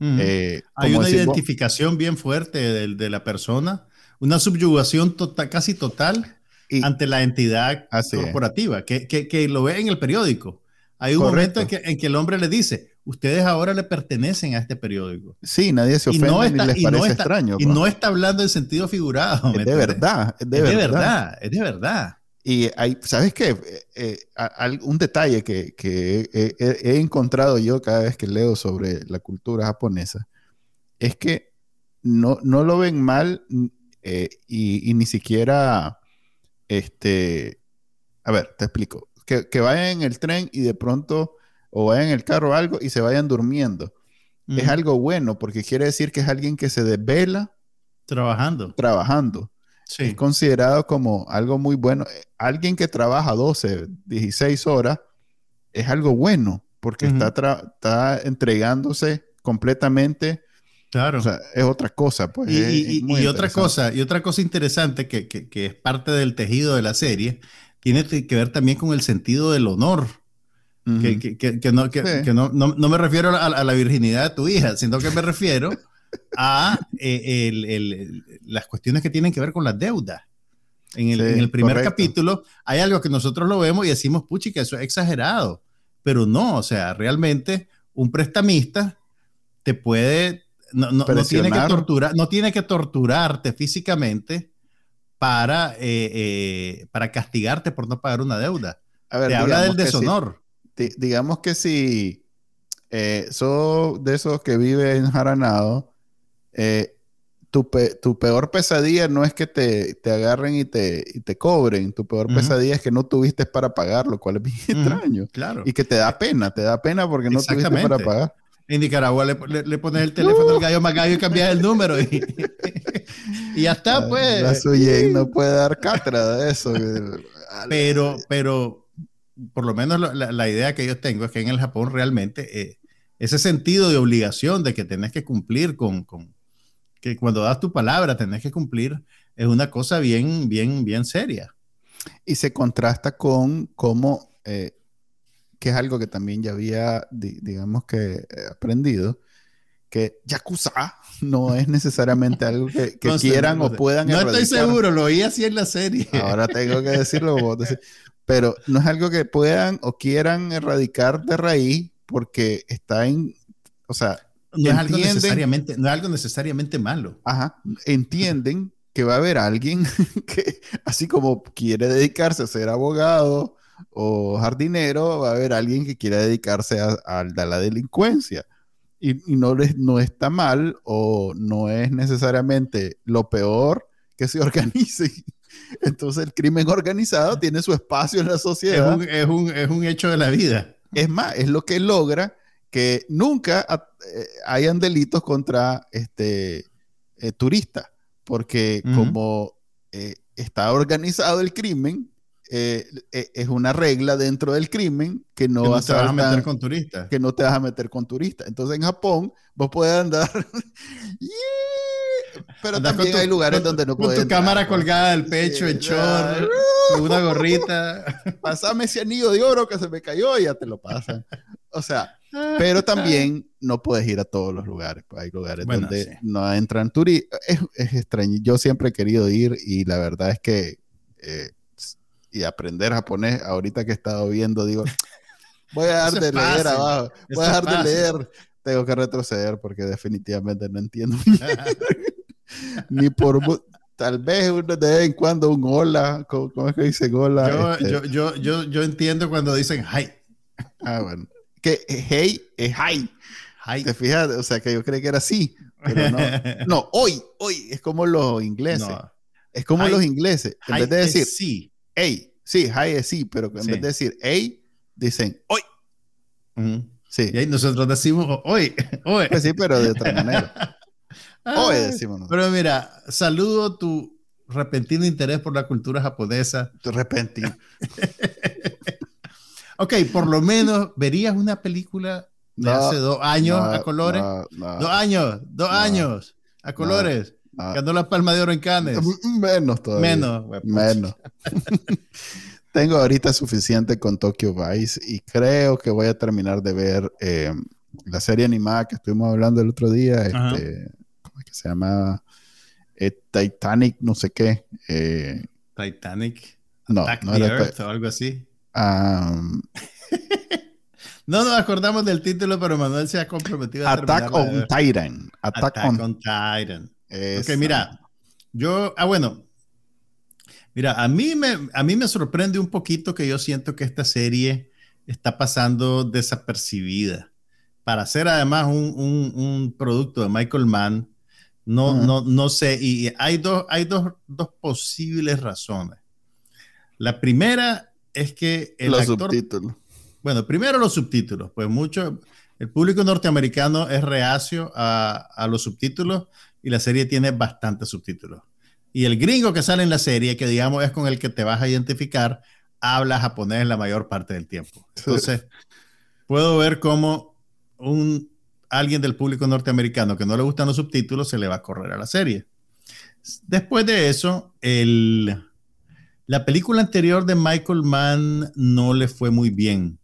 eh, hay una identificación bien fuerte de, la persona, una subyugación tota, casi total ante la entidad corporativa, que, que, lo ve en el periódico. Hay un momento en que, en que el hombre le dice, ustedes ahora le pertenecen a este periódico. Sí, nadie se ofende ni les parece extraño. Y no pues. está hablando en sentido figurado. Es de verdad, es de, verdad. Es de verdad. Y hay, ¿sabes qué? Eh, eh, un detalle que, he, encontrado yo cada vez que leo sobre la cultura japonesa es que no, no lo ven mal eh, y, ni siquiera, este, a ver, te explico, que, que vayan en el tren y de pronto o vayan en el carro o algo y se vayan durmiendo. Es algo bueno porque quiere decir que es alguien que se desvela trabajando. Trabajando. Es considerado como algo muy bueno. Alguien que trabaja 12, 16 horas es algo bueno porque está, está entregándose completamente. Claro. O sea, es otra cosa. Pues, y, otra cosa, y otra cosa interesante que, que, es parte del tejido de la serie, tiene que ver también con el sentido del honor que, no, que, no, no, me refiero a, la virginidad de tu hija, sino que me refiero a eh, el, las cuestiones que tienen que ver con las deudas. En el, en el primer capítulo hay algo que nosotros lo vemos y decimos, puchi, que eso es exagerado. Pero no, o sea, realmente un prestamista te puede, no, no, no tiene, que torturar, no tiene que torturarte físicamente para, eh, eh, para castigarte por no pagar una deuda. te habla del deshonor digamos que si eh, sos de esos que viven en Jaranado, eh, tu, peor pesadilla no es que te, agarren y te, te, cobren, tu peor pesadilla es que no tuviste para pagar, lo cual es bien extraño. Claro. Y que te da pena, te da pena porque no tuviste para pagar. En Nicaragua le, pones el teléfono al gallo gallo y cambias el número y, ya está, pues. La no puede dar cátedra de eso. pero, pero por lo menos la, idea que yo tengo es que en el Japón realmente eh, ese sentido de obligación de que tenés que cumplir con, que cuando das tu palabra tenés que cumplir, es una cosa bien, bien, bien seria. Y se contrasta con cómo, eh, que es algo que también ya había, digamos que, eh, aprendido, que Yakuza no es necesariamente algo que, quieran o puedan No estoy seguro, lo oí así en la serie. Ahora tengo que decirlo vos pero no es algo que puedan o quieran erradicar de raíz porque está en, o sea, no es, algo necesariamente, no es algo necesariamente malo. Ajá, entienden que va a haber alguien que, así como quiere dedicarse a ser abogado o jardinero, va a haber alguien que quiera dedicarse a, la delincuencia. Y, y, no, les, no está mal o no es necesariamente lo peor que se organice entonces el crimen organizado tiene su espacio en la sociedad. Es un, hecho de la vida. Es más, es lo que logra que nunca eh, hayan delitos contra este, eh, turistas, porque como eh, está organizado el crimen, es una regla dentro del crimen que no, vas te vas a meter con turistas. Que no te vas a meter con turistas. Entonces en Japón vos puedes andar pero también hay lugares donde no puedes. Con tu cámara colgada del pecho, en short, con una gorrita. Pásame ese anillo de oro que se me cayó y ya te lo pasan. O sea, pero también no puedes ir a todos los lugares. Pues hay lugares donde no entran turistas. Es, extraño. Yo siempre he querido ir y la verdad es que. Eh, y aprender japonés, ahorita que he estado viendo, digo, voy a dejar de leer abajo, voy a dejar de leer, tengo que retroceder porque definitivamente no entiendo. ni por tal vez uno de vez en cuando un hola, ¿cómo, es que dice hola? Yo, este, yo, yo, yo, entiendo cuando dicen hi. Ah, bueno. Que hey es hi. ¿Te fijas? O sea, que yo creí que era así. Pero no. no, hoy, hoy, es como los ingleses. Es como los ingleses. En vez de decir, sí. Hey, sí, hi es sí, pero en vez de decir, hey, dicen, hoy. Sí. Y ahí nosotros decimos, hoy, hoy. Pues sí, pero de otra manera. hoy decimos. Pero mira, saludo tu repentino interés por la cultura japonesa. Tu repentino. ok, por lo menos verías una película de hace dos años a colores. dos años, dos años a colores. Ganó la palma de oro en Cannes. Menos todavía. Menos. Menos. Tengo ahorita suficiente con Tokyo Vice y creo que voy a terminar de ver eh, la serie animada que estuvimos hablando el otro día. Este, ¿Cómo es que se llama? Eh, Titanic, no sé qué. Eh, Titanic. No, no era o algo así. no nos acordamos del título, pero Manuel se ha comprometido a Attack on Titan. Attack, on, on Titan. Ok, mira, yo, ah, bueno, mira, a mí, me, a mí me sorprende un poquito que yo siento que esta serie está pasando desapercibida. Para ser además un, un, producto de Michael Mann, no, no, no sé, y hay, dos, hay dos, dos, posibles razones. La primera es que el los subtítulos. Bueno, primero los subtítulos, pues mucho, el público norteamericano es reacio a, a los subtítulos y la serie tiene bastantes subtítulos. Y el gringo que sale en la serie, que digamos es con el que te vas a identificar, habla japonés la mayor parte del tiempo. Entonces, puedo ver cómo un, alguien del público norteamericano que no le gustan los subtítulos se le va a correr a la serie. Después de eso, el, la película anterior de Michael Mann no le fue muy bien,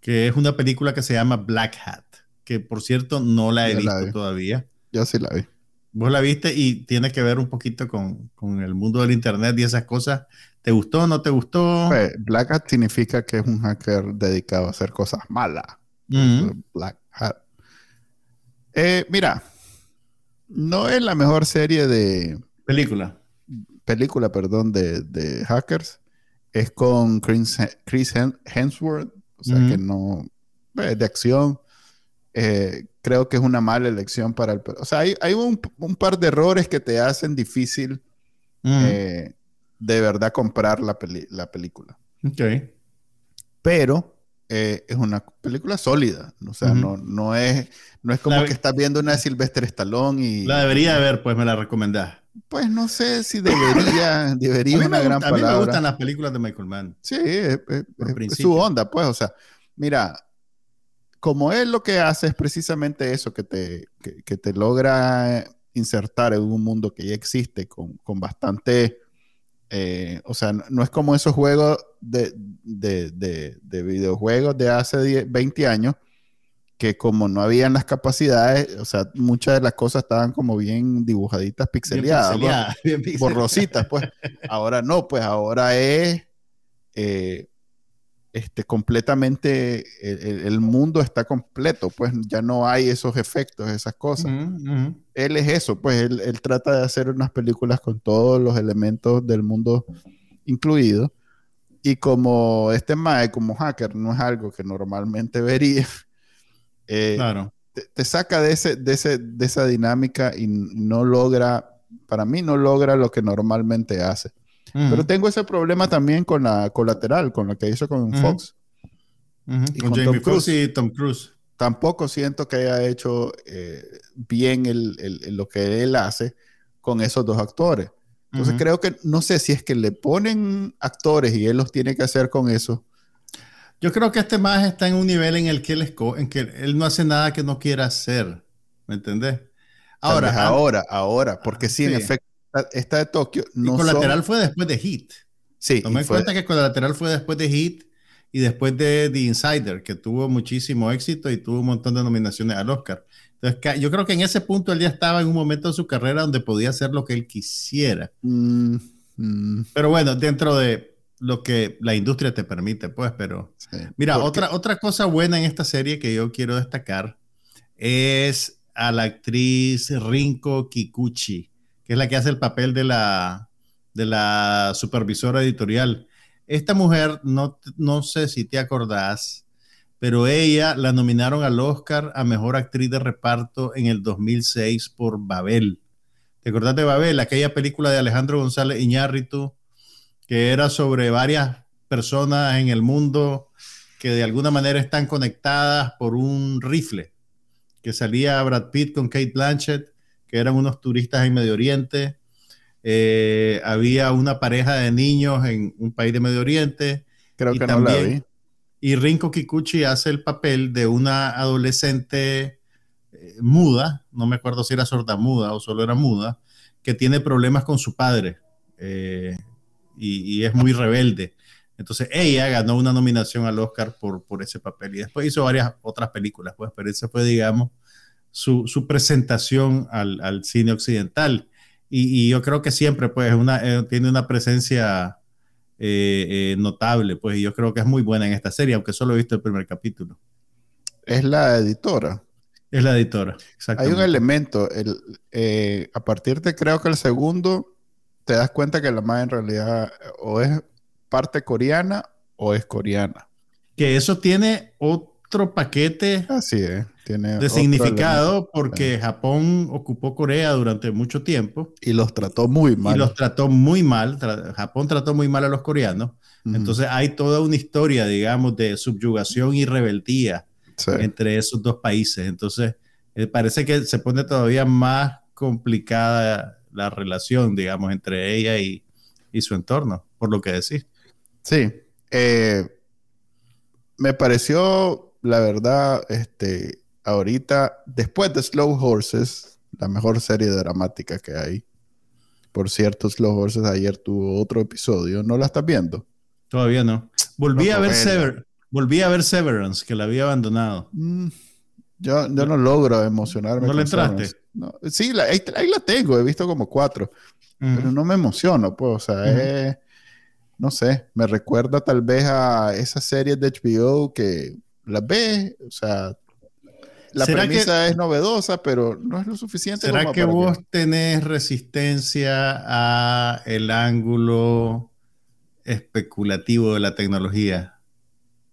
que es una película que se llama Black Hat, que por cierto no la he visto todavía. Yo sí la vi. Vos la viste y tiene que ver un poquito con, el mundo del internet y esas cosas. ¿Te gustó o no te gustó? Pues, Black Hat significa que es un hacker dedicado a hacer cosas malas. Black Hat. Eh, mira, no es la mejor serie de... Película. Película, perdón, de, hackers. Es con Chris, Chris Hemsworth. O sea que no... Eh, de acción. Eh, creo que es una mala elección para el... O sea, hay, un, par de errores que te hacen difícil eh, de verdad comprar la, la película. Ok. Pero eh, es una película sólida. O sea, no, no, es, no es como que estás viendo una de Sylvester Stallone y... La debería ver, pues me la recomendás. Pues no sé si debería, debería una gran palabra. A mí me gustan las películas de Michael Mann. Sí, es su onda, pues. O sea, mira, como él lo que hace es precisamente eso, que te, que, te logra insertar en un mundo que ya existe con, con bastante... Eh, o sea, no, es como esos juegos de, de, de, videojuegos de hace 20 años, que como no habían las capacidades, o sea, muchas de las cosas estaban como bien dibujaditas, pixeleadas, borrositas, pues. Ahora no, pues ahora es eh, este, completamente, el, mundo está completo, pues ya no hay esos efectos, esas cosas. Él es eso, pues él, trata de hacer unas películas con todos los elementos del mundo incluidos. Y como este Mae, como hacker, no es algo que normalmente vería, eh, claro. te, saca de, ese, de, ese, de esa dinámica y no logra, para mí no logra lo que normalmente hace. Pero tengo ese problema también con la colateral, con lo que hizo con Fox. Y con, Jamie Foxx y Tom Cruise. Tampoco siento que haya hecho eh, bien lo que él hace con esos dos actores. Entonces creo que, no sé si es que le ponen actores y él los tiene que hacer con eso. Yo creo que este más está en un nivel en el que él, en que él no hace nada que no quiera hacer. ¿Me entendés? Ahora, ahora, ahora, porque sí, en efecto, esta de Tokio no. Y Colateral fue después de Hit. Sí. Toma en cuenta que Colateral fue después de Hit y después de The Insider, que tuvo muchísimo éxito y tuvo un montón de nominaciones al Oscar. Entonces, yo creo que en ese punto él ya estaba en un momento de su carrera donde podía hacer lo que él quisiera. Mm, mm. Pero bueno, dentro de lo que la industria te permite, pues, pero mira, otra, otra cosa buena en esta serie que yo quiero destacar es a la actriz Rinko Kikuchi que es la que hace el papel de la, de la supervisora editorial. Esta mujer, no, no sé si te acordás, pero ella la nominaron al Oscar a Mejor Actriz de Reparto en el 2006 por Babel. ¿Te acordás de Babel? Aquella película de Alejandro González Iñárritu, que era sobre varias personas en el mundo que de alguna manera están conectadas por un rifle, que salía Brad Pitt con Kate Blanchett, que eran unos turistas en Medio Oriente. Eh, había una pareja de niños en un país de Medio Oriente. Creo que no la vi y Rinko Kikuchi hace el papel de una adolescente eh, muda, no me acuerdo si era sorda muda o solo era muda, que tiene problemas con su padre eh, y, es muy rebelde. Entonces ella ganó una nominación al Oscar por, por ese papel y después hizo varias otras películas, pues, pero esa fue, digamos, su, su presentación al, al, cine occidental. Y, y, yo creo que siempre, pues, una, eh, tiene una presencia eh, eh, notable, pues yo creo que es muy buena en esta serie, aunque solo he visto el primer capítulo. Es la editora. Es la editora, Hay un elemento, el, a partir de creo que el segundo, te das cuenta que la madre en realidad o es parte coreana o es coreana. Que eso tiene otro paquete. Así es de significado porque Japón ocupó Corea durante mucho tiempo. Y los trató muy mal. Y los trató muy mal. Japón trató muy mal a los coreanos. Entonces hay toda una historia, digamos, de subyugación y rebeldía entre esos dos países. Entonces eh, parece que se pone todavía más complicada la relación, digamos, entre ella y, y su entorno, por lo que decís. Sí. Eh, me pareció, la verdad, este, ahorita, después de Slow Horses, la mejor serie dramática que hay. Por cierto, Slow Horses ayer tuvo otro episodio. ¿No la estás viendo? Todavía no. Volví, a, ver volví a ver Severance, que la había abandonado. Mm, yo, yo no logro emocionarme. ¿No le entraste? sí, ahí, la tengo, he visto como cuatro. Pero no me emociono, pues, o sea, no sé, me recuerda tal vez a esa serie de HBO que la ve, o sea, la premisa es novedosa, pero no es lo suficiente. ¿Será que vos tenés resistencia a el ángulo especulativo de la tecnología?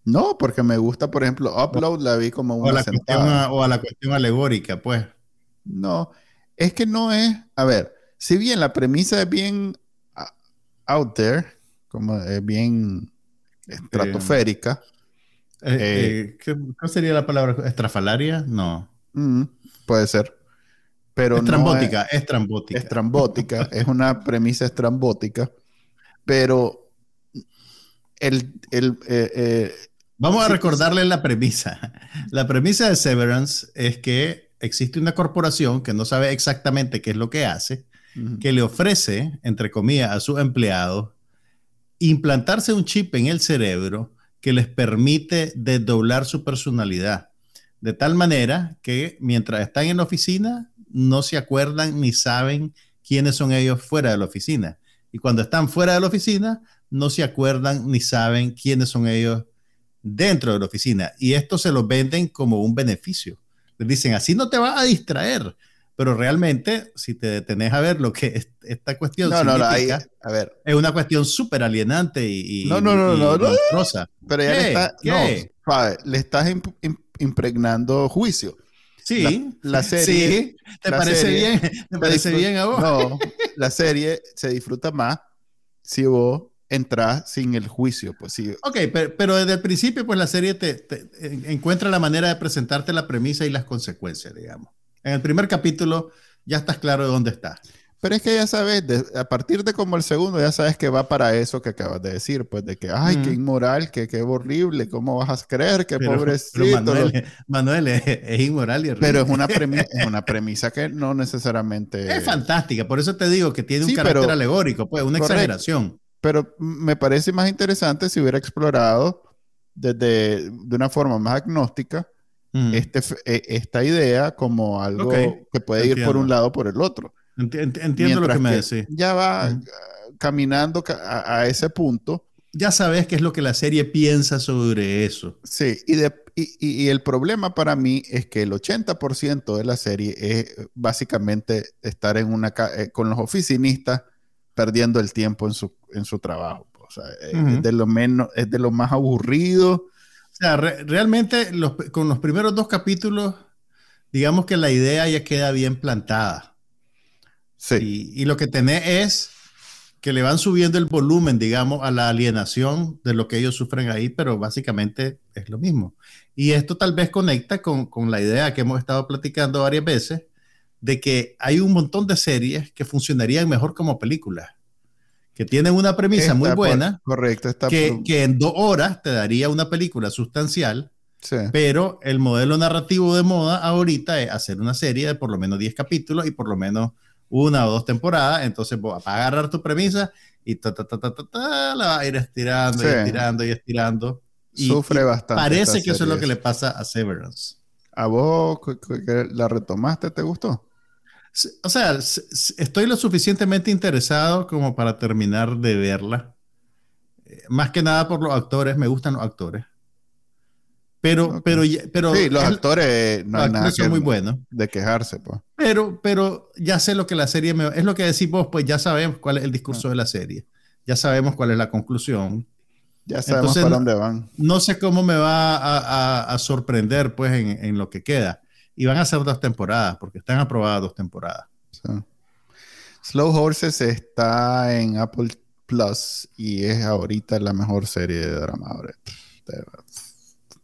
No, porque me gusta, por ejemplo, Upload la vi como una o, la cuestión, o a la cuestión alegórica, pues. No, es que no es, a ver, si bien la premisa es bien out there, como es bien estratosférica, eh, eh, ¿qué, sería la palabra? ¿Estrafalaria? No. Mm, puede ser. Pero estrambótica, es, estrambótica. Estrambótica, es una premisa estrambótica. Pero el. Eh, Vamos a recordarle la premisa. La premisa de Severance es que existe una corporación que no sabe exactamente qué es lo que hace, que le ofrece, entre comillas, a sus empleados implantarse un chip en el cerebro que les permite desdoblar su personalidad. De tal manera que mientras están en la oficina, no se acuerdan ni saben quiénes son ellos fuera de la oficina. Y cuando están fuera de la oficina, no se acuerdan ni saben quiénes son ellos dentro de la oficina. Y esto se lo venden como un beneficio. Les dicen, así no te vas a distraer. Pero realmente, si te detenés a ver lo que esta cuestión no, no, no, a ver. es una cuestión súper alienante y, no, no, no, no, no, Pero ya le, está, no, le estás impregnando juicio. Sí, la, serie. Sí, ¿te parece bien? ¿Te parece bien a vos? No, la serie se disfruta más si vos entras sin el juicio. Pues sí. Ok, pero, desde el principio, pues la serie te, te, encuentra la manera de presentarte la premisa y las consecuencias, digamos. En el primer capítulo ya estás claro de dónde estás. Pero es que ya sabes, a partir de como el segundo, ya sabes que va para eso que acabas de decir, pues de que, ay, qué inmoral, qué, qué horrible, ¿cómo vas a creer? Qué pobrecito. Manuel, es, inmoral y horrible. Pero es una, premisa, es una premisa que no necesariamente... Es fantástica, por eso te digo que tiene un carácter alegórico, pues, una exageración. Pero me parece más interesante si hubiera explorado desde, de una forma más agnóstica este, e, esta idea como algo que puede ir por un lado o por el otro. entiendo lo que me decís. Ya va caminando a, ese punto. Ya sabes qué es lo que la serie piensa sobre eso. Sí, y, de, y, el problema para mí es que el 80% de la serie es básicamente estar en una eh, con los oficinistas perdiendo el tiempo en su, en su trabajo. O sea, es, de lo menos, es de lo más aburrido sea, realmente con los primeros dos capítulos, digamos que la idea ya queda bien plantada. Sí. Y, lo que tenés es que le van subiendo el volumen, digamos, a la alienación de lo que ellos sufren ahí, pero básicamente es lo mismo. Y esto tal vez conecta con, con la idea que hemos estado platicando varias veces de que hay un montón de series que funcionarían mejor como películas que tienen una premisa muy buena. correcto, está que, que, en dos horas te daría una película sustancial, pero el modelo narrativo de moda ahorita es hacer una serie de por lo menos 10 capítulos y por lo menos una o dos temporadas. Entonces, vas a agarrar tu premisa y ta, ta, ta, ta, la vas a ir estirando y estirando y estirando. Sufre bastante. Parece que eso es lo que le pasa a Severance. ¿A vos la retomaste te gustó? O sea, estoy lo suficientemente interesado como para terminar de verla. Eh, más que nada por los actores, me gustan los actores. Pero, pero, pero. Sí, los actores no hay nada son muy buenos. De quejarse, pues. Pero, pero ya sé lo que la serie me. Es lo que decís vos, pues ya sabemos cuál es el discurso ah. de la serie. Ya sabemos cuál es la conclusión. Ya sabemos para dónde van. No, sé cómo me va a, sorprender, pues, en, en, lo que queda. Y van a ser dos temporadas, porque están aprobadas dos temporadas. Slow Horses está en Apple Plus y es ahorita la mejor serie de drama.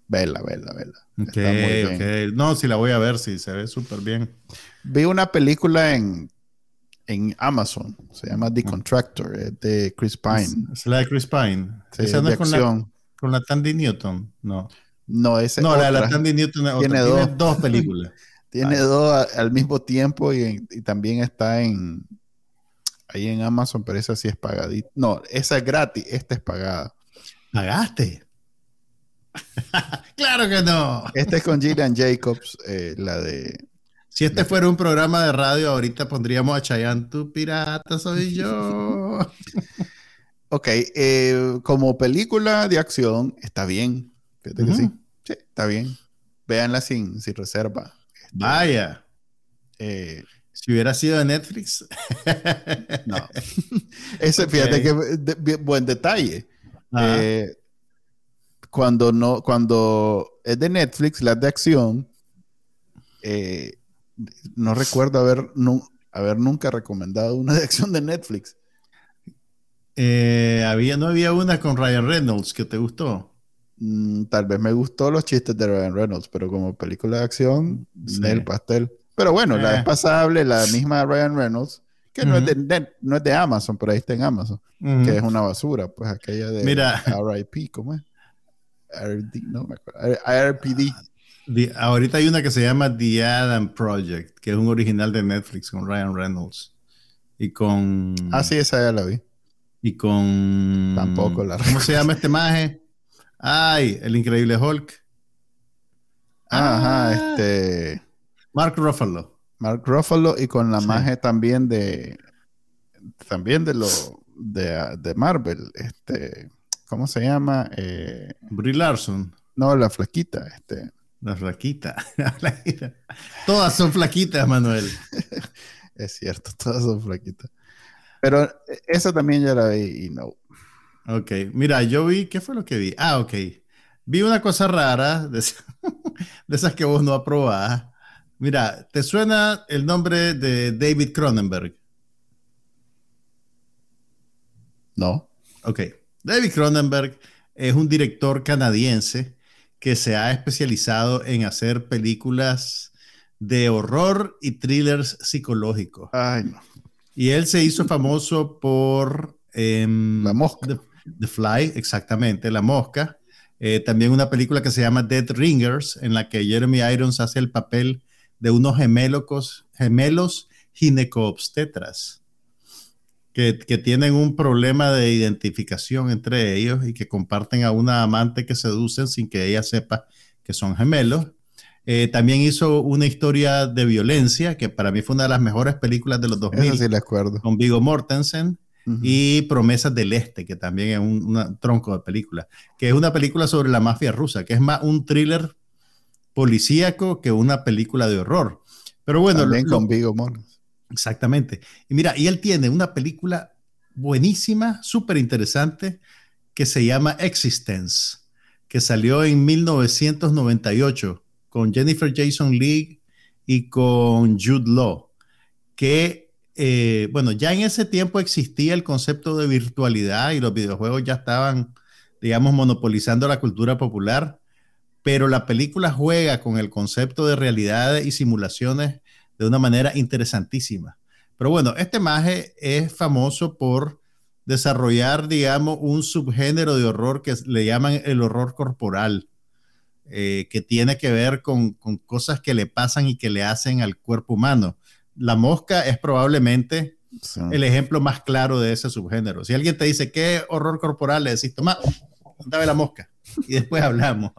Vela, vela, vela. No, si la voy a ver, sí, se ve súper bien. Vi una película en, en Amazon, se llama The ah. Contractor, es de Chris Pine. Es, la de Chris Pine. Esa no es con la, con la Tandy Newton, no. No, ese No, la de la Tandy Newton tiene, dos. películas. tiene dos al mismo tiempo y, también está en ahí en Amazon, pero esa sí es pagadita. No, esa es gratis, esta es pagada. ¿Pagaste? claro que no. Esta es con Gillian Jacobs, eh, la de. Si este fuera un programa de radio, ahorita pondríamos a Chayanne, tu pirata soy yo. ok, eh, como película de acción, está bien. Fíjate que sí. Sí, está bien. Véanla sin, sin reserva. Este, Vaya. Eh, si hubiera sido de Netflix. no. Ese, fíjate que buen detalle. Eh, cuando no, cuando es de Netflix, las de acción, eh, no recuerdo haber, haber nunca recomendado una de acción de Netflix. había, no había una con Ryan Reynolds que te gustó. Mm, tal vez me gustó los chistes de Ryan Reynolds, pero como película de acción, el pastel. Pero bueno, la es eh. pasable, la misma Ryan Reynolds, que no, es de, no es de Amazon, pero ahí está en Amazon, que es una basura, pues aquella de Mira. RIP, ¿cómo es? RD, no me acuerdo. RPD. ahorita hay una que se llama The Adam Project, que es un original de Netflix con Ryan Reynolds. Y con. Ah, sí, esa ya la vi. Y con. Tampoco la ¿Cómo se llama este maje? Ay, el increíble Hulk. Ajá, ah. este. Mark Ruffalo. Mark Ruffalo y con la magia también de. También de lo. De, Marvel. Este. ¿Cómo se llama? Eh, Brie Larson. No, la flaquita. Este. La flaquita. todas son flaquitas, Manuel. es cierto, todas son flaquitas. Pero esa también ya la vi y no. Ok, mira, yo vi, ¿qué fue lo que vi? Ah, ok. Vi una cosa rara, de, esas que vos no aprobás. Mira, ¿te suena el nombre de David Cronenberg? No. Ok. David Cronenberg es un director canadiense que se ha especializado en hacer películas de horror y thrillers psicológicos. Ay, no. Y él se hizo famoso por... Em, la mosca. The Fly, exactamente, La Mosca. Eh, también una película que se llama Dead Ringers, en la que Jeremy Irons hace el papel de unos gemelos, gemelos ginecobstetras, que, que tienen un problema de identificación entre ellos y que comparten a una amante que seducen sin que ella sepa que son gemelos. Eh, también hizo una historia de violencia, que para mí fue una de las mejores películas de los 2000. sí acuerdo. Con Vigo Mortensen y Promesas del Este, que también es un, tronco de película, que es una película sobre la mafia rusa, que es más un thriller policíaco que una película de horror. Pero bueno, también con Vigo Exactamente. Y mira, y él tiene una película buenísima, súper interesante, que se llama Existence, que salió en 1998 con Jennifer Jason Leigh y con Jude Law, que, eh, bueno, ya en ese tiempo existía el concepto de virtualidad y los videojuegos ya estaban, digamos, monopolizando la cultura popular, pero la película juega con el concepto de realidad y simulaciones de una manera interesantísima. Pero bueno, este maje es famoso por desarrollar, digamos, un subgénero de horror que le llaman el horror corporal, eh, que tiene que ver con, cosas que le pasan y que le hacen al cuerpo humano. La mosca es probablemente el ejemplo más claro de ese subgénero. Si alguien te dice, ¿qué horror corporal? Le decís, toma, dame la mosca y después hablamos.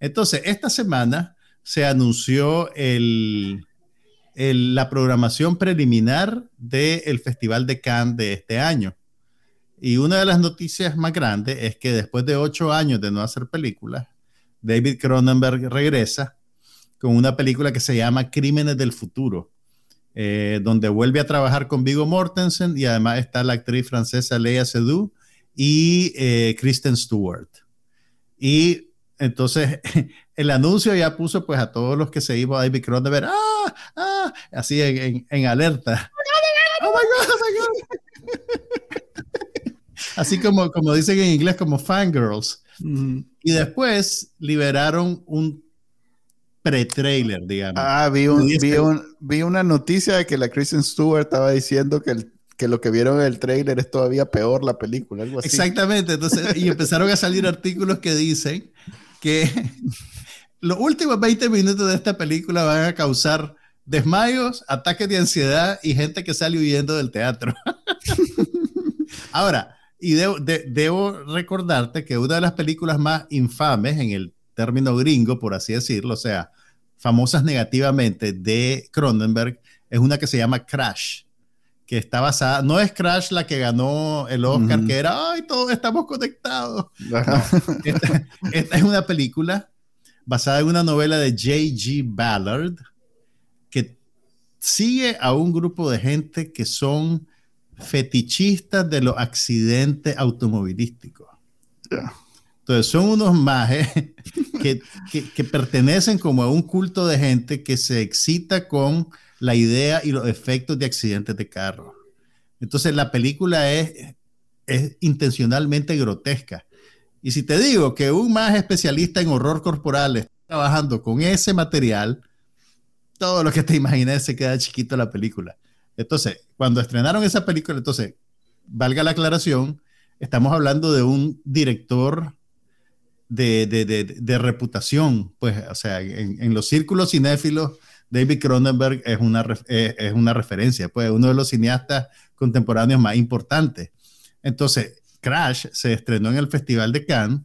Entonces, esta semana se anunció el, la programación preliminar del Festival de Cannes de este año. Y una de las noticias más grandes es que después de ocho años de no hacer películas, David Cronenberg regresa con una película que se llama Crímenes del Futuro, eh, donde vuelve a trabajar con Vigo Mortensen y además está la actriz francesa Leia Seydoux y eh, Kristen Stewart. Y entonces, el anuncio ya puso pues a todos los que seguimos a David Cronenberg, ¡ah! ¡ah! Así en, en, alerta. ¡Oh, my God! ¡Oh, my God! Así como, como dicen en inglés, como fangirls. Y después liberaron un pre-trailer, digamos. Ah, vi, vi, un, vi, una noticia de que la Kristen Stewart estaba diciendo que el que lo que vieron en el trailer es todavía peor la película, algo así. Exactamente, entonces, y empezaron a salir artículos que dicen que los últimos 20 minutos de esta película van a causar desmayos, ataques de ansiedad y gente que sale huyendo del teatro. Ahora, y debo, recordarte que una de las películas más infames en el término gringo, por así decirlo, o sea, famosas negativamente de Cronenberg, es una que se llama Crash, que está basada, no es Crash la que ganó el Oscar, que era, ay, todos estamos conectados. esta, es una película basada en una novela de J.G. Ballard, que sigue a un grupo de gente que son fetichistas de los accidentes automovilísticos. Entonces son unos majes que, que, pertenecen como a un culto de gente que se excita con la idea y los efectos de accidentes de carro. Entonces la película es, es intencionalmente grotesca. Y si te digo que un más especialista en horror corporal está trabajando con ese material, todo lo que te imagines se queda chiquito la película. Entonces, cuando estrenaron esa película, entonces, valga la aclaración, estamos hablando de un director de, de, de, reputación, pues, o sea, en, en los círculos cinéfilos David Cronenberg es una, es una referencia, pues uno de los cineastas contemporáneos más importantes. Entonces, Crash se estrenó en el Festival de Cannes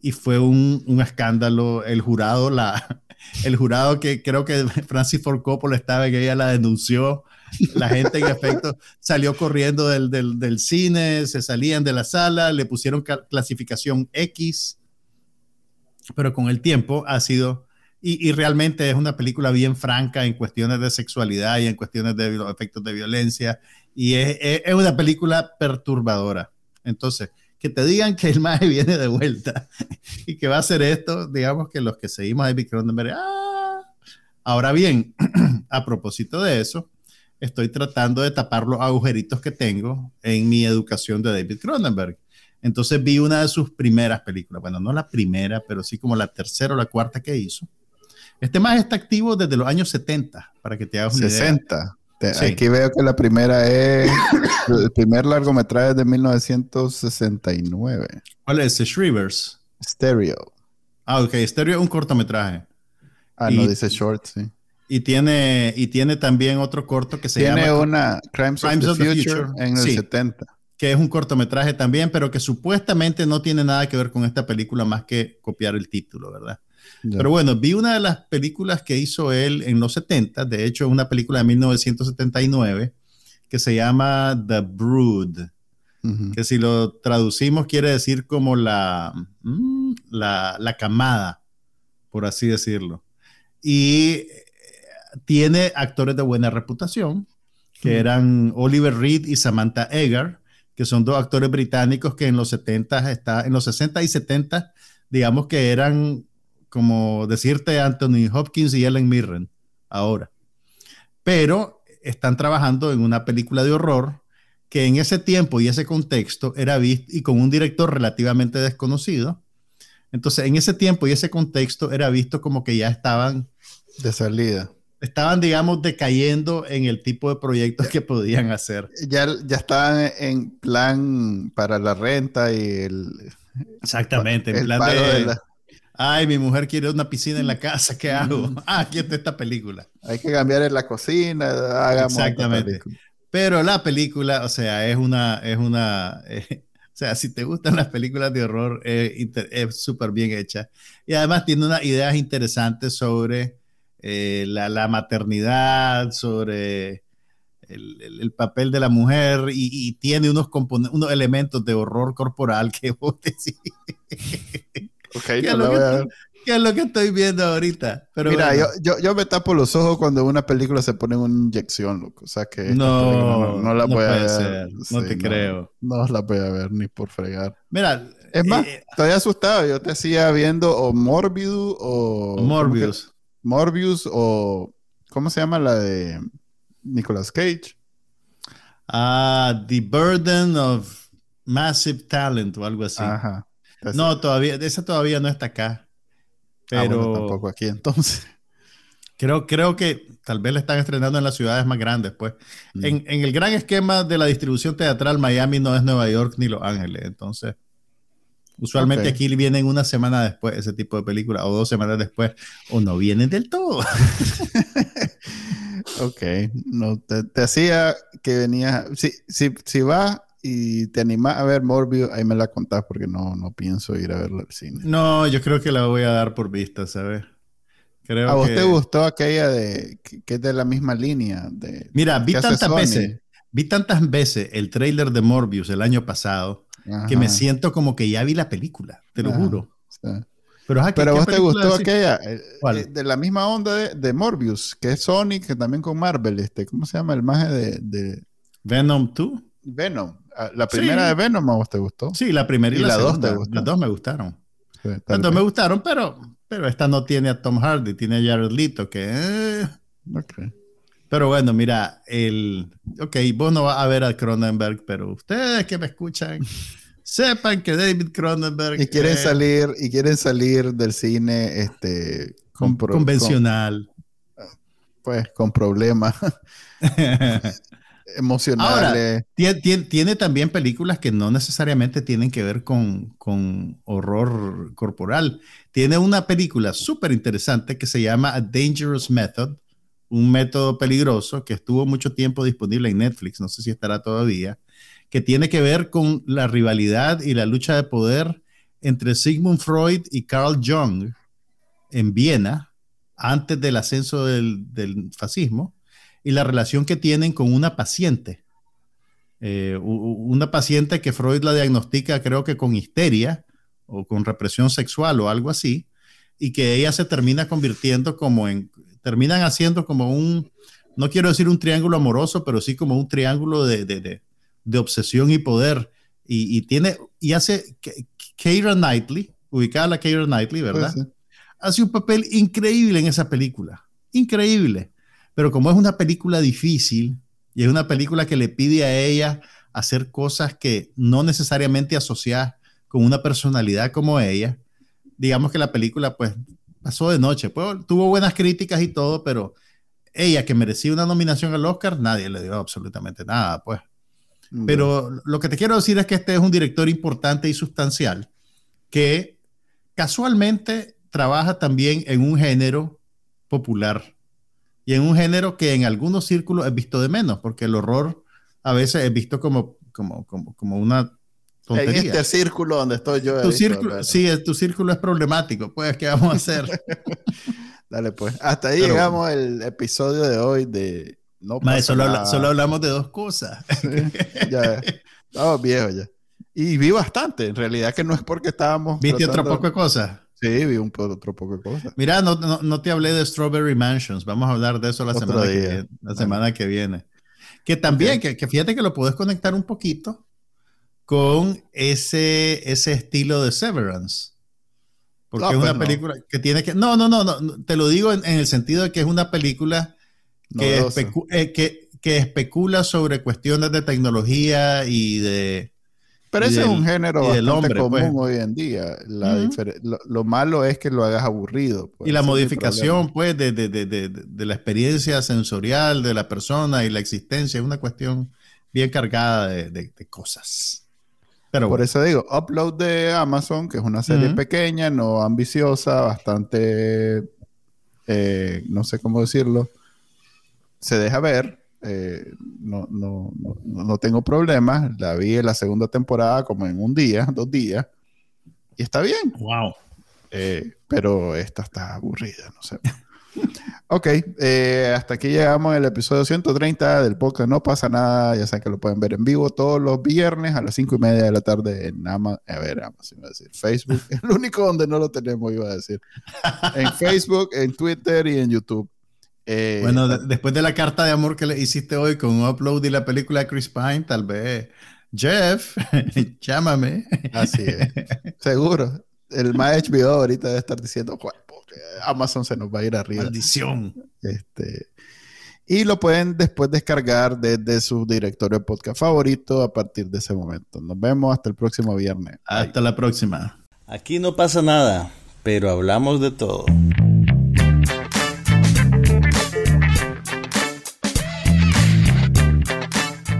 y fue un, un escándalo. El jurado, la, el jurado que creo que Francis Ford Coppola estaba, que ella la denunció, la gente en efecto salió corriendo del, del, cine, se salían de la sala, le pusieron clasificación X, pero con el tiempo ha sido y, realmente es una película bien franca en cuestiones de sexualidad y en cuestiones de los efectos de violencia. Y es, es, una película perturbadora. Entonces, que te digan que el MAE viene de vuelta y que va a hacer esto, digamos que los que seguimos a David Cronenberg, ¡ah! Ahora bien, a propósito de eso, estoy tratando de tapar los agujeritos que tengo en mi educación de David Cronenberg. Entonces vi una de sus primeras películas, bueno, no la primera, pero sí como la tercera o la cuarta que hizo, este más está activo desde los años 70, para que te hagas una 60. idea. Aquí veo que la primera es. el primer largometraje es de 1969. ¿Cuál es? Shrivers. Stereo. Ah, ok. Stereo es un cortometraje. Ah, no, dice short, sí. Y tiene, y tiene también otro corto que se llama. Tiene una Crimes, of, the Future, en el 70. Que es un cortometraje también, pero que supuestamente no tiene nada que ver con esta película más que copiar el título, ¿verdad? Pero bueno, vi una de las películas que hizo él en los 70, de hecho es una película de 1979 que se llama The Brood, que si lo traducimos quiere decir como la, mm, la, la, camada, por así decirlo. Y eh, tiene actores de buena reputación, que eran Oliver Reed y Samantha Eggar, que son dos actores británicos que en los 70 está, en los 60 y 70 digamos que eran como decirte Anthony Hopkins y Ellen Mirren ahora. Pero están trabajando en una película de horror que en ese tiempo y ese contexto era visto y con un director relativamente desconocido. Entonces, en ese tiempo y ese contexto era visto como que ya estaban de salida. Estaban, digamos, decayendo en el tipo de proyectos que podían hacer. Ya, ya estaban en plan para la renta y el... Exactamente, en plan de... Ay, mi mujer quiere una piscina en la casa, ¿qué hago? Mm. Ah, aquí está esta película. Hay que cambiar en la cocina, hagamos Exactamente. Pero la película, o sea, es una, es una, eh, o sea, si te gustan las películas de horror, es súper bien hecha. Y además tiene unas ideas interesantes sobre eh, la, maternidad, sobre el, papel de la mujer y, tiene unos, unos elementos de horror corporal que vos decís. ¿Qué, es lo que estoy viendo ahorita? Pero Mira, yo, yo, me tapo los ojos cuando una película se pone una inyección, loco. O sea que no, no, la voy a ver. no te creo. No la voy a ver ni por fregar. Mira, es más, eh, estoy asustado. Yo te hacía viendo o Morbius o. Morbius. Morbius o. ¿Cómo se llama la de Nicolas Cage? Ah, The Burden of Massive Talent o algo así. Ajá. No, todavía, esa todavía no está acá. Ah, pero tampoco aquí entonces. Creo, creo que tal vez la están estrenando en las ciudades más grandes, pues. Mm. En, el gran esquema de la distribución teatral, Miami no es Nueva York ni Los Ángeles. Entonces, usualmente aquí vienen una semana después ese tipo de películas, o dos semanas después, o no vienen del todo. ok, no, te, hacía que venía, si, si, si vas y te animas a ver Morbius, ahí me la contás porque no, no pienso ir a verla al cine. No, yo creo que la voy a dar por vista, ¿sabes? Creo ¿A vos te gustó aquella de que, es de la misma línea? De, Mira, vi tantas veces, vi tantas veces el trailer de Morbius el año pasado que me siento como que ya vi la película, te lo juro. Pero, a vos te gustó aquella, eh, eh, de la misma onda de, Morbius, que es Sonic, que también con Marvel, este, ¿cómo se llama el maje de, de... Venom 2? Venom. Ah, ¿La primera de Venom a vos te gustó? Sí, la primera y, la, dos te Las dos me gustaron. las dos me gustaron, pero, pero esta no tiene a Tom Hardy, tiene a Jared Leto, que... Eh. Pero bueno, mira, el... Ok, vos no vas a ver a Cronenberg, pero ustedes que me escuchan, sepan que David Cronenberg... Y quieren salir, y quieren salir del cine este, convencional. pues con problemas. emocionales. tiene, también películas que no necesariamente tienen que ver con, con horror corporal. Tiene una película súper interesante que se llama A Dangerous Method, un método peligroso que estuvo mucho tiempo disponible en Netflix, no sé si estará todavía, que tiene que ver con la rivalidad y la lucha de poder entre Sigmund Freud y Carl Jung en Viena antes del ascenso del, fascismo y la relación que tienen con una paciente. Eh, una paciente que Freud la diagnostica creo que con histeria o con represión sexual o algo así, y que ella se termina convirtiendo como en, terminan haciendo como un, no quiero decir un triángulo amoroso, pero sí como un triángulo de, obsesión y poder. Y, tiene, y hace, Keira Knightley, ubicada la Keira Knightley, ¿verdad? Hace un papel increíble en esa película, increíble. Pero como es una película difícil y es una película que le pide a ella hacer cosas que no necesariamente asocias con una personalidad como ella, digamos que la película pues pasó de noche. Pues, tuvo buenas críticas y todo, pero ella que merecía una nominación al Oscar, nadie le dio absolutamente nada, pues. Pero lo que te quiero decir es que este es un director importante y sustancial que casualmente trabaja también en un género popular y en un género que en algunos círculos es visto de menos, porque el horror a veces es visto como, como, como, como una tontería. En este círculo donde estoy yo. Tu círculo, sí, tu círculo es problemático, pues, ¿qué vamos a hacer? Dale, pues. Hasta ahí llegamos el episodio de hoy de... No solo, solo, hablamos de dos cosas. ya, estamos viejos ya. Y vi bastante, en realidad que no es porque estábamos... ¿Viste otro poco de cosas? Sí, vi un otro poco de cosas. Mira, no, no, te hablé de Strawberry Mansions. Vamos a hablar de eso la, semana que, viene, la semana que viene. Que también, que, fíjate que lo puedes conectar un poquito con ese, ese estilo de Severance. Porque es una pues película que tiene que... No, no, no, no, te lo digo en, el sentido de que es una película que, eh, que, que especula sobre cuestiones de tecnología y de pero ese es un género bastante común pues. hoy en día. lo, malo es que lo hagas aburrido. Pues. Y la modificación, pues, de, de, de, de, la experiencia sensorial de la persona y la existencia es una cuestión bien cargada de, cosas. Pero Por eso digo, Upload de Amazon, que es una serie pequeña, no ambiciosa, bastante, eh, no sé cómo decirlo, se deja ver, eh, no, no, no, tengo problemas. La vi en la segunda temporada como en un día, dos días. Y está bien. Wow. Eh, pero esta está aburrida, no sé. ok, eh, hasta aquí llegamos el episodio 130 del podcast No pasa nada. Ya saben que lo pueden ver en vivo todos los viernes a las 5 y media de la tarde en Amazon. A ver, Amazon, iba a decir. Facebook. el único donde no lo tenemos, iba a decir. En Facebook, en Twitter y en YouTube. Eh, bueno, después de la carta de amor que le hiciste hoy con Upload y la película de Chris Pine, tal vez Jeff, llámame. Así es. Seguro. El más HBO ahorita debe estar diciendo, Amazon se nos va a ir arriba. Maldición. Este, y lo pueden después descargar desde su directorio de podcast favorito a partir de ese momento. Nos vemos hasta el próximo viernes. Hasta la próxima. Aquí no pasa nada, pero hablamos de todo.